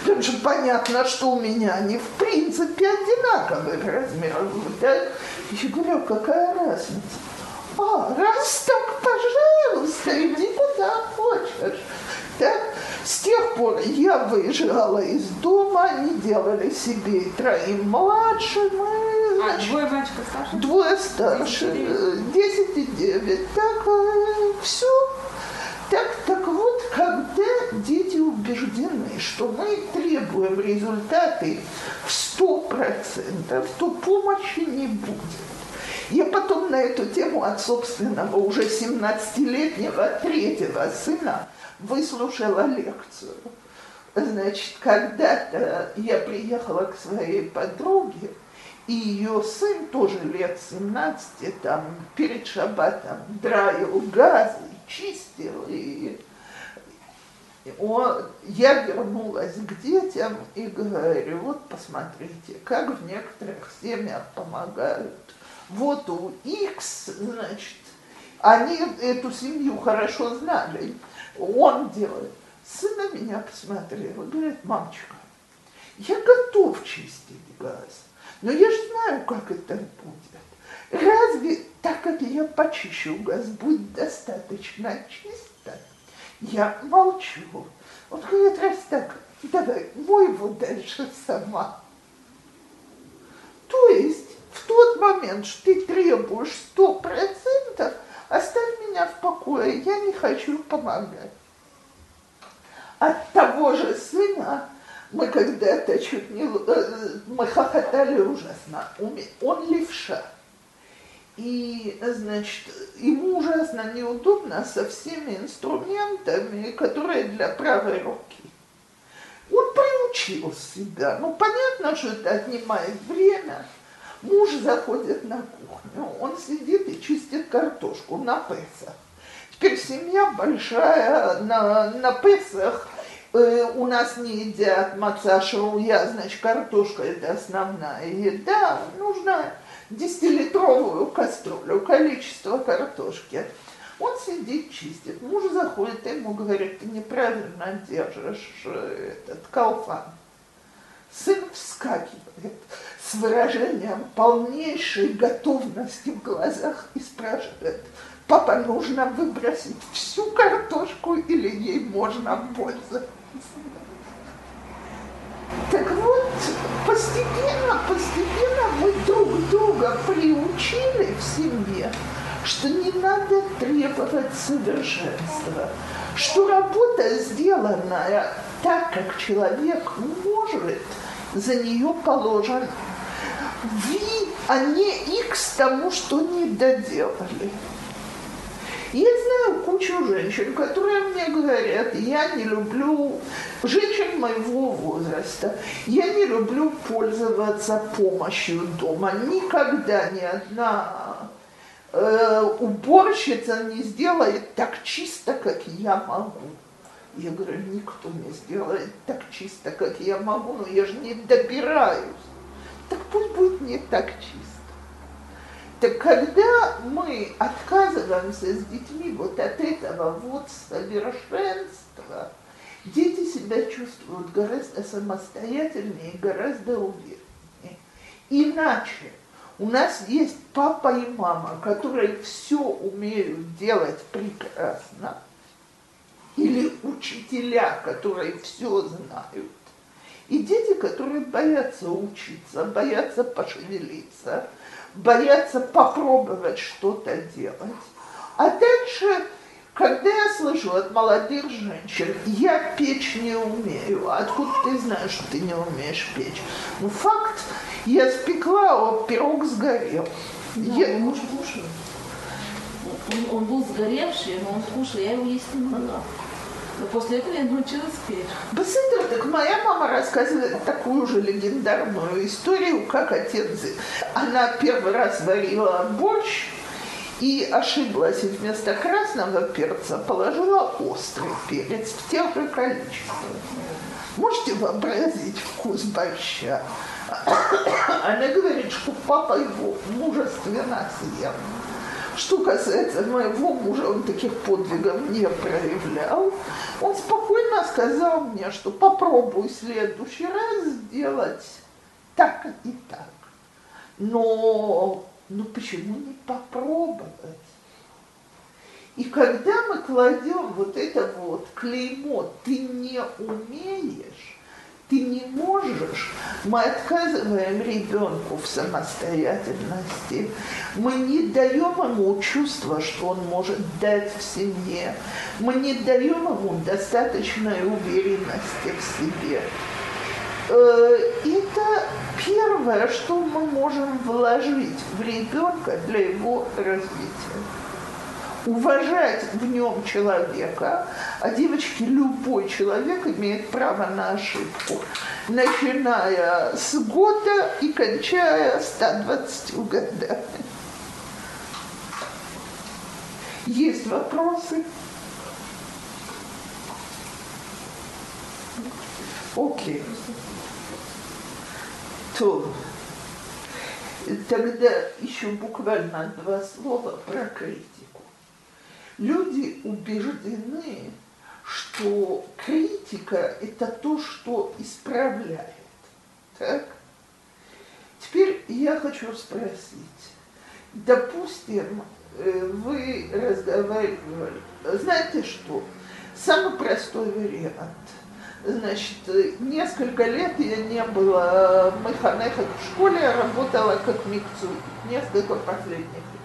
Потому что понятно, что у меня они в принципе одинаковых размеров. Да? Я говорю, какая разница? А, раз так, пожалуйста, иди куда хочешь. Так? С тех пор я выезжала из дома, они делали себе и троим младшим. И, а, двое мальчиков старше? Двое старше, 10 и 9. Так, э, все. Так, так вот, когда дети убеждены, что мы требуем результаты в 100%, то помощи не будет. Я потом на эту тему от собственного уже 17-летнего третьего сына выслушала лекцию. Значит, когда-то я приехала к своей подруге, и ее сын тоже лет 17, там, перед шабатом драил газы, чистил, и он, я вернулась к детям и говорю, вот посмотрите, как в некоторых семьях помогают. Вот у X, значит, они эту семью хорошо знали, он делает. Сын на меня посмотрел и говорит, мамочка, я готов чистить газ, но я же знаю, как это будет. Разве так как я почищу газ будет достаточно чисто? Я молчу. Он говорит, раз так, давай, мой его дальше сама. То есть в тот момент, что ты требуешь сто процентов, оставь меня в покое, я не хочу помогать. От того же сына мы когда-то чуть не... Э, мы хохотали ужасно. Он левша. И, значит, ему ужасно неудобно со всеми инструментами, которые для правой руки. Он приучил себя. Ну, понятно, что это отнимает время. Муж заходит на кухню, он сидит и чистит картошку на Песах. Теперь семья большая, на, на Песах э, у нас не едят маца шруя, значит, картошка это основная еда. Нужно десятилитровую кастрюлю, количество картошки. Он сидит, чистит. Муж заходит, ему говорит, ты неправильно держишь э, этот колфан. Сын вскакивает с выражением полнейшей готовности в глазах и спрашивает, папа, нужно выбросить всю картошку или ей можно пользоваться? Так вот, постепенно, постепенно мы друг друга приучили в семье, что не надо требовать совершенства, что работа, сделанная так, как человек может, за нее положен V, а не X тому, что не доделали. Я знаю кучу женщин, которые мне говорят, я не люблю женщин моего возраста, я не люблю пользоваться помощью дома. Никогда ни одна э, уборщица не сделает так чисто, как я могу. Я говорю, никто не сделает так чисто, как я могу, но я же не добираюсь. Так пусть будет не так чисто. Так когда мы отказываемся с детьми вот от этого вот совершенства, дети себя чувствуют гораздо самостоятельнее, гораздо увереннее. Иначе у нас есть папа и мама, которые все умеют делать прекрасно, или учителя, которые все знают, и дети, которые боятся учиться, боятся пошевелиться, боятся попробовать что-то делать. А дальше, когда я слышу от молодых женщин, я печь не умею, откуда ты знаешь, что ты не умеешь печь? Ну, факт, я спекла, а пирог сгорел. Да, я... муж кушал. Он, он был сгоревший, но он кушал, я его есть не могла. Но после этого я научилась петь. Быстро, так моя мама рассказывает такую же легендарную историю, как отец. Она первый раз варила борщ и ошиблась, и вместо красного перца положила острый перец в тех же количествах. Можете вообразить вкус борща? Она говорит, что папа его мужественно съел. Что касается моего мужа, он таких подвигов не проявлял. Он спокойно сказал мне, что попробуй в следующий раз сделать так и так. Но, ну почему не попробовать? И когда мы кладем вот это вот клеймо «ты не умеешь», ты не можешь, мы отказываем ребенку в самостоятельности, мы не даем ему чувство, что он может дать в семье, мы не даем ему достаточной уверенности в себе. Э, это первое, что мы можем вложить в ребенка для его развития. Уважать в нем человека, а девочки, любой человек имеет право на ошибку, начиная с года и кончая 120 годами. Есть вопросы? Окей. То тогда еще буквально два слова про критику. Люди убеждены, что критика – это то, что исправляет. Так? Теперь я хочу спросить. Допустим, э, вы разговаривали, знаете что, самый простой вариант – Значит, несколько лет я не была механехом в школе, я работала как микцу, несколько последних лет.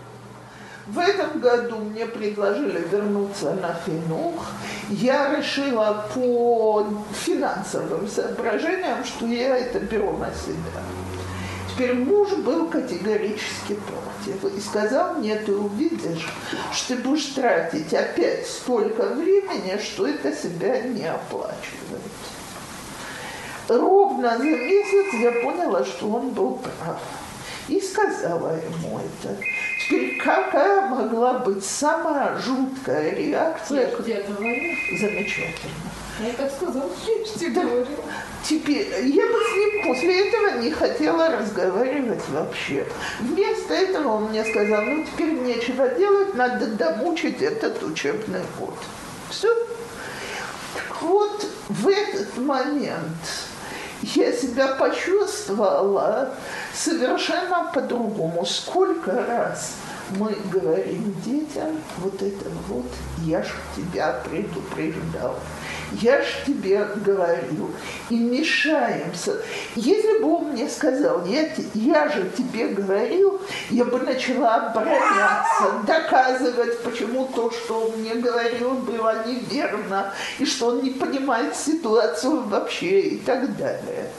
В этом году мне предложили вернуться на финух. Я решила по финансовым соображениям, что я это беру на себя. Теперь муж был категорически против и сказал, нет, ты увидишь, что ты будешь тратить опять столько времени, что это себя не оплачивает. Ровно за месяц я поняла, что он был прав. И сказала ему это. Теперь какая могла быть самая жуткая реакция? Я тебе говорю. Замечательно. Я так сказала, я тебе говорю. Теперь я бы с ним после этого не хотела разговаривать вообще. Вместо этого он мне сказал, ну теперь нечего делать, надо домучить этот учебный год. Все. Вот, в этот момент я себя почувствовала совершенно по-другому. Сколько раз мы говорим детям вот это вот, я ж тебя предупреждал я ж тебе говорю, и мешаемся. Если бы он мне сказал, я, я же тебе говорил, я бы начала обороняться, доказывать, почему то, что он мне говорил, было неверно, и что он не понимает ситуацию вообще и так далее.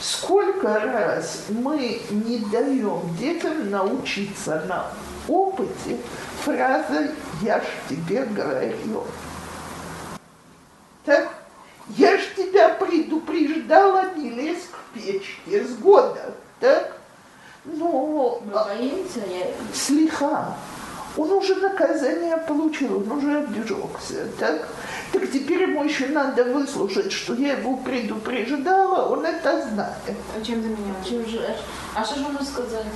Сколько раз мы не даем детям научиться на опыте фразой «я ж тебе говорил». Так, я ж тебя предупреждала, не лезь к печке с года, так? Но... Мы боимся, я... Слиха. Он уже наказание получил, он уже обжегся, так? Так теперь ему еще надо выслушать, что я его предупреждала, он это знает. А чем ты меня? Чем же, а что же ему сказать?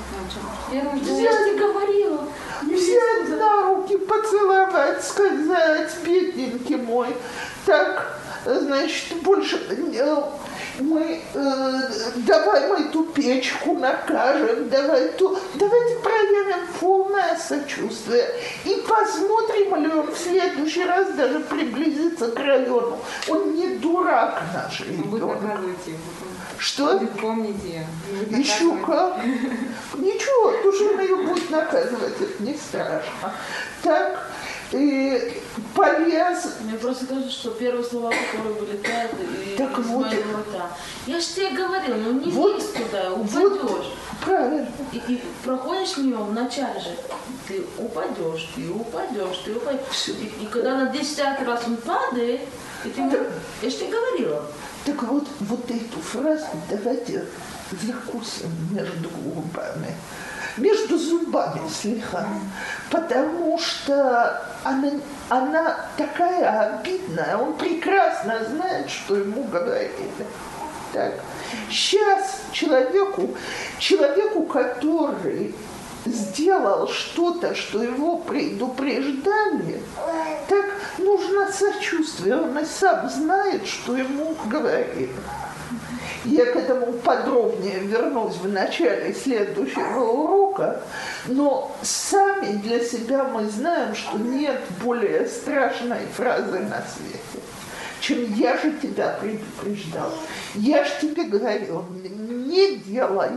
Я, я же Взять- тебе говорила. Взять на руки, поцеловать, сказать, бедненький мой, так, значит, больше мы, э, давай мы эту печку накажем, давай ту, давайте проявим полное сочувствие и посмотрим, ли он в следующий раз даже приблизится к району. Он не дурак наш ребенок. Что? Вы помните. вы Еще как. Ничего, он ее будет наказывать, это не страшно. Так, и полез, Мне просто кажется, что первые слова, которые вылетают и Так из вот. рта. Я ж тебе говорила, ну не Вот. лезь туда, Вот. упадешь. правильно, И, и проходишь мимо вначале же, ты упадешь, ты упадешь, ты упадешь. И, и когда на десятый раз он падает, и ты ему, я ж тебе говорила. Так вот, вот эту фразу давайте закусим между губами, между зубами слегка, потому что она, она такая обидная, он прекрасно знает, что ему говорили. Так. Сейчас человеку, человеку, который сделал что-то, что его предупреждали, так нужно сочувствие. Он и сам знает, что ему говорили. Я к этому подробнее вернусь в начале следующего урока, но сами для себя мы знаем, что нет более страшной фразы на свете, чем «я же тебя предупреждал». Я же тебе говорил, не делай,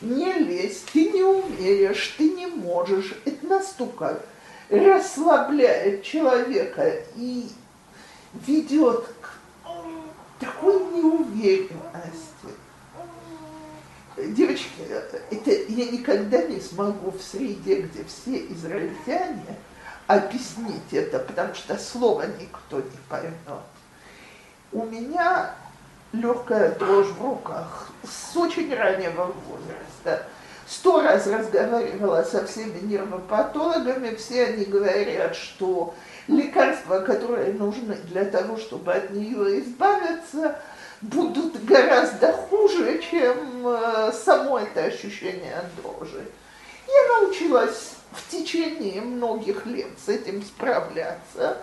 не лезь, ты не умеешь, ты не можешь. Это настолько расслабляет человека и ведет к такой неуверенности. Девочки, это я никогда не смогу в среде, где все израильтяне, объяснить это, потому что слова никто не поймет. У меня легкая дрожь в руках с очень раннего возраста. Сто раз разговаривала со всеми нервопатологами, все они говорят, что лекарства, которые нужны для того, чтобы от нее избавиться, будут гораздо хуже, чем э, само это ощущение дрожи. Я научилась в течение многих лет с этим справляться.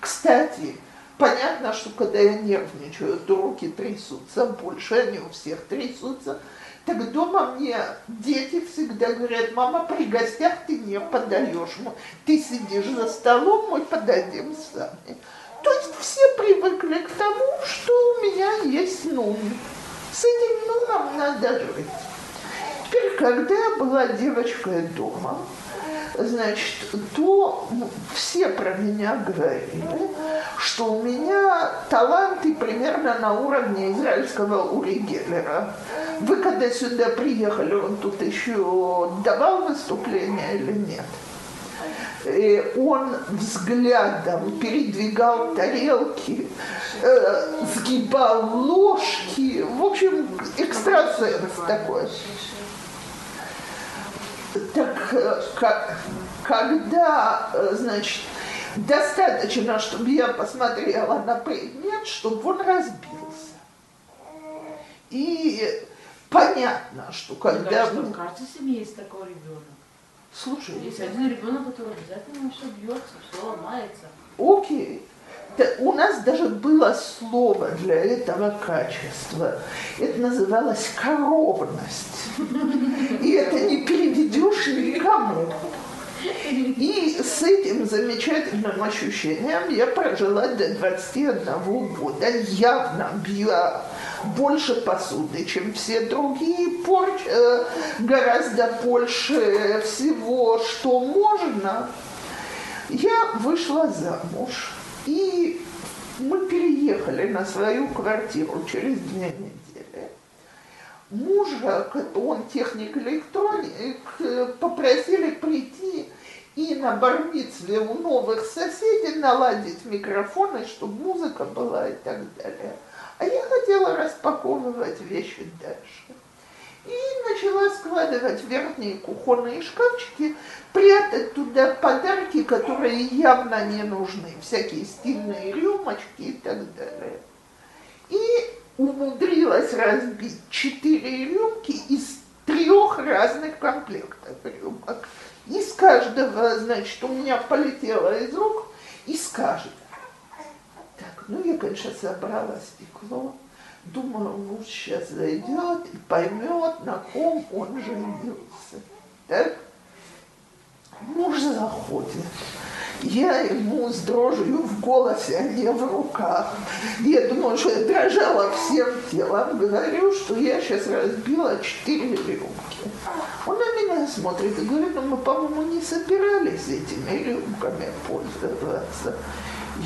Кстати, понятно, что когда я нервничаю, то руки трясутся больше, они у всех трясутся. Так дома мне дети всегда говорят, мама, при гостях ты не подаешь, ты сидишь за столом, мы подадим сами. То есть все привыкли к тому, что у меня есть нун. С этим нуном надо жить. Теперь, когда я была девочкой дома, значит, то все про меня говорили, что у меня таланты примерно на уровне израильского Ури Геллера. Вы когда сюда приехали, он тут еще давал выступление или нет? И он взглядом передвигал тарелки, э, сгибал ложки. В общем, экстрасенс такой. Так э, как, когда, э, значит, достаточно, чтобы я посмотрела на предмет, чтобы он разбился. И понятно, что когда... Да, что в каждой семье есть такой ребенок. Слушай, Есть один ребенок, который обязательно все бьется, все ломается. окей. У нас даже было слово для этого качества. Это называлось коровность. И это не переведешь никому. И с этим замечательным ощущением я прожила до 21 года, явно бья больше посуды, чем все другие, порч, э, гораздо больше всего, что можно. Я вышла замуж, и мы переехали на свою квартиру через две недели. Мужа, он техник-электроник, попросили прийти и на бармицве у новых соседей наладить микрофоны, чтобы музыка была и так далее. А я хотела распаковывать вещи дальше. И начала складывать верхние кухонные шкафчики, прятать туда подарки, которые явно не нужны, всякие стильные рюмочки и так далее. И умудрилась разбить четыре рюмки из трех разных комплектов рюмок. Из каждого, значит, у меня полетело из рук, из каждого. Так, ну я, конечно, собрала стекло, Думаю, муж сейчас зайдет и поймет, на ком он женился. Так? Муж заходит. Я ему с дрожью в голосе, а не в руках. Я думаю, что я дрожала всем телом. Говорю, что я сейчас разбила четыре рюмки. Он на меня смотрит и говорит, ну мы, по-моему, не собирались этими рюмками пользоваться.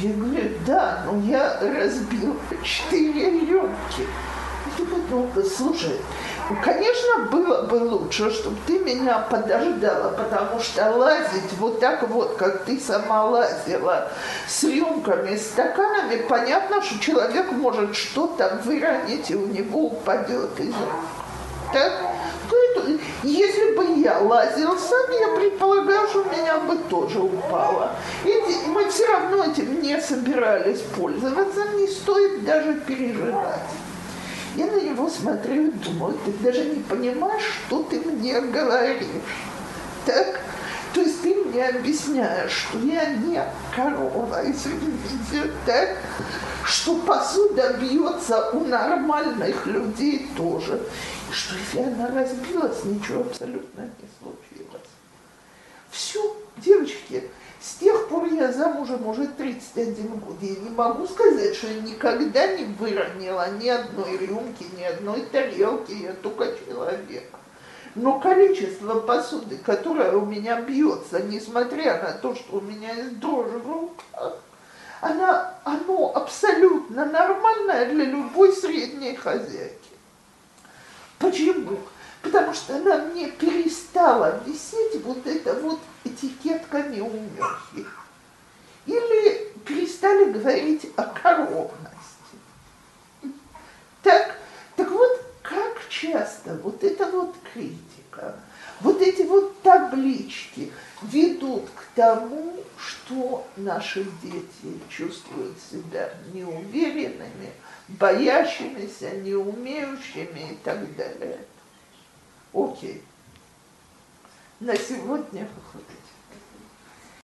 Я говорю, да, но я разбил четыре рюмки. Я думаю, ну, слушай, ну, конечно, было бы лучше, чтобы ты меня подождала, потому что лазить вот так вот, как ты сама лазила, с рюмками, стаканами, понятно, что человек может что-то выронить, и у него упадет из рук. Так? Если бы я лазил сам, я предполагаю, что меня бы тоже упало. И мы все равно этим не собирались пользоваться, не стоит даже переживать. Я на него смотрю и думаю, ты даже не понимаешь, что ты мне говоришь. Так? То есть ты мне объясняешь, что я не корова, извините, так? Что посуда бьется у нормальных людей тоже что если она разбилась, ничего абсолютно не случилось. Все, девочки, с тех пор я замужем уже 31 год. Я не могу сказать, что я никогда не выронила ни одной рюмки, ни одной тарелки, я только человек. Но количество посуды, которое у меня бьется, несмотря на то, что у меня есть дрожь в руках, она, оно абсолютно нормальное для любой средней хозяйки. Почему? Потому что на мне перестала висеть вот эта вот этикетка неумехи. Или перестали говорить о коровности. Так, так вот, как часто вот эта вот критика, вот эти вот таблички ведут к тому, что наши дети чувствуют себя неуверенными, боящимися, неумеющими и так далее. Окей. На сегодня хватит.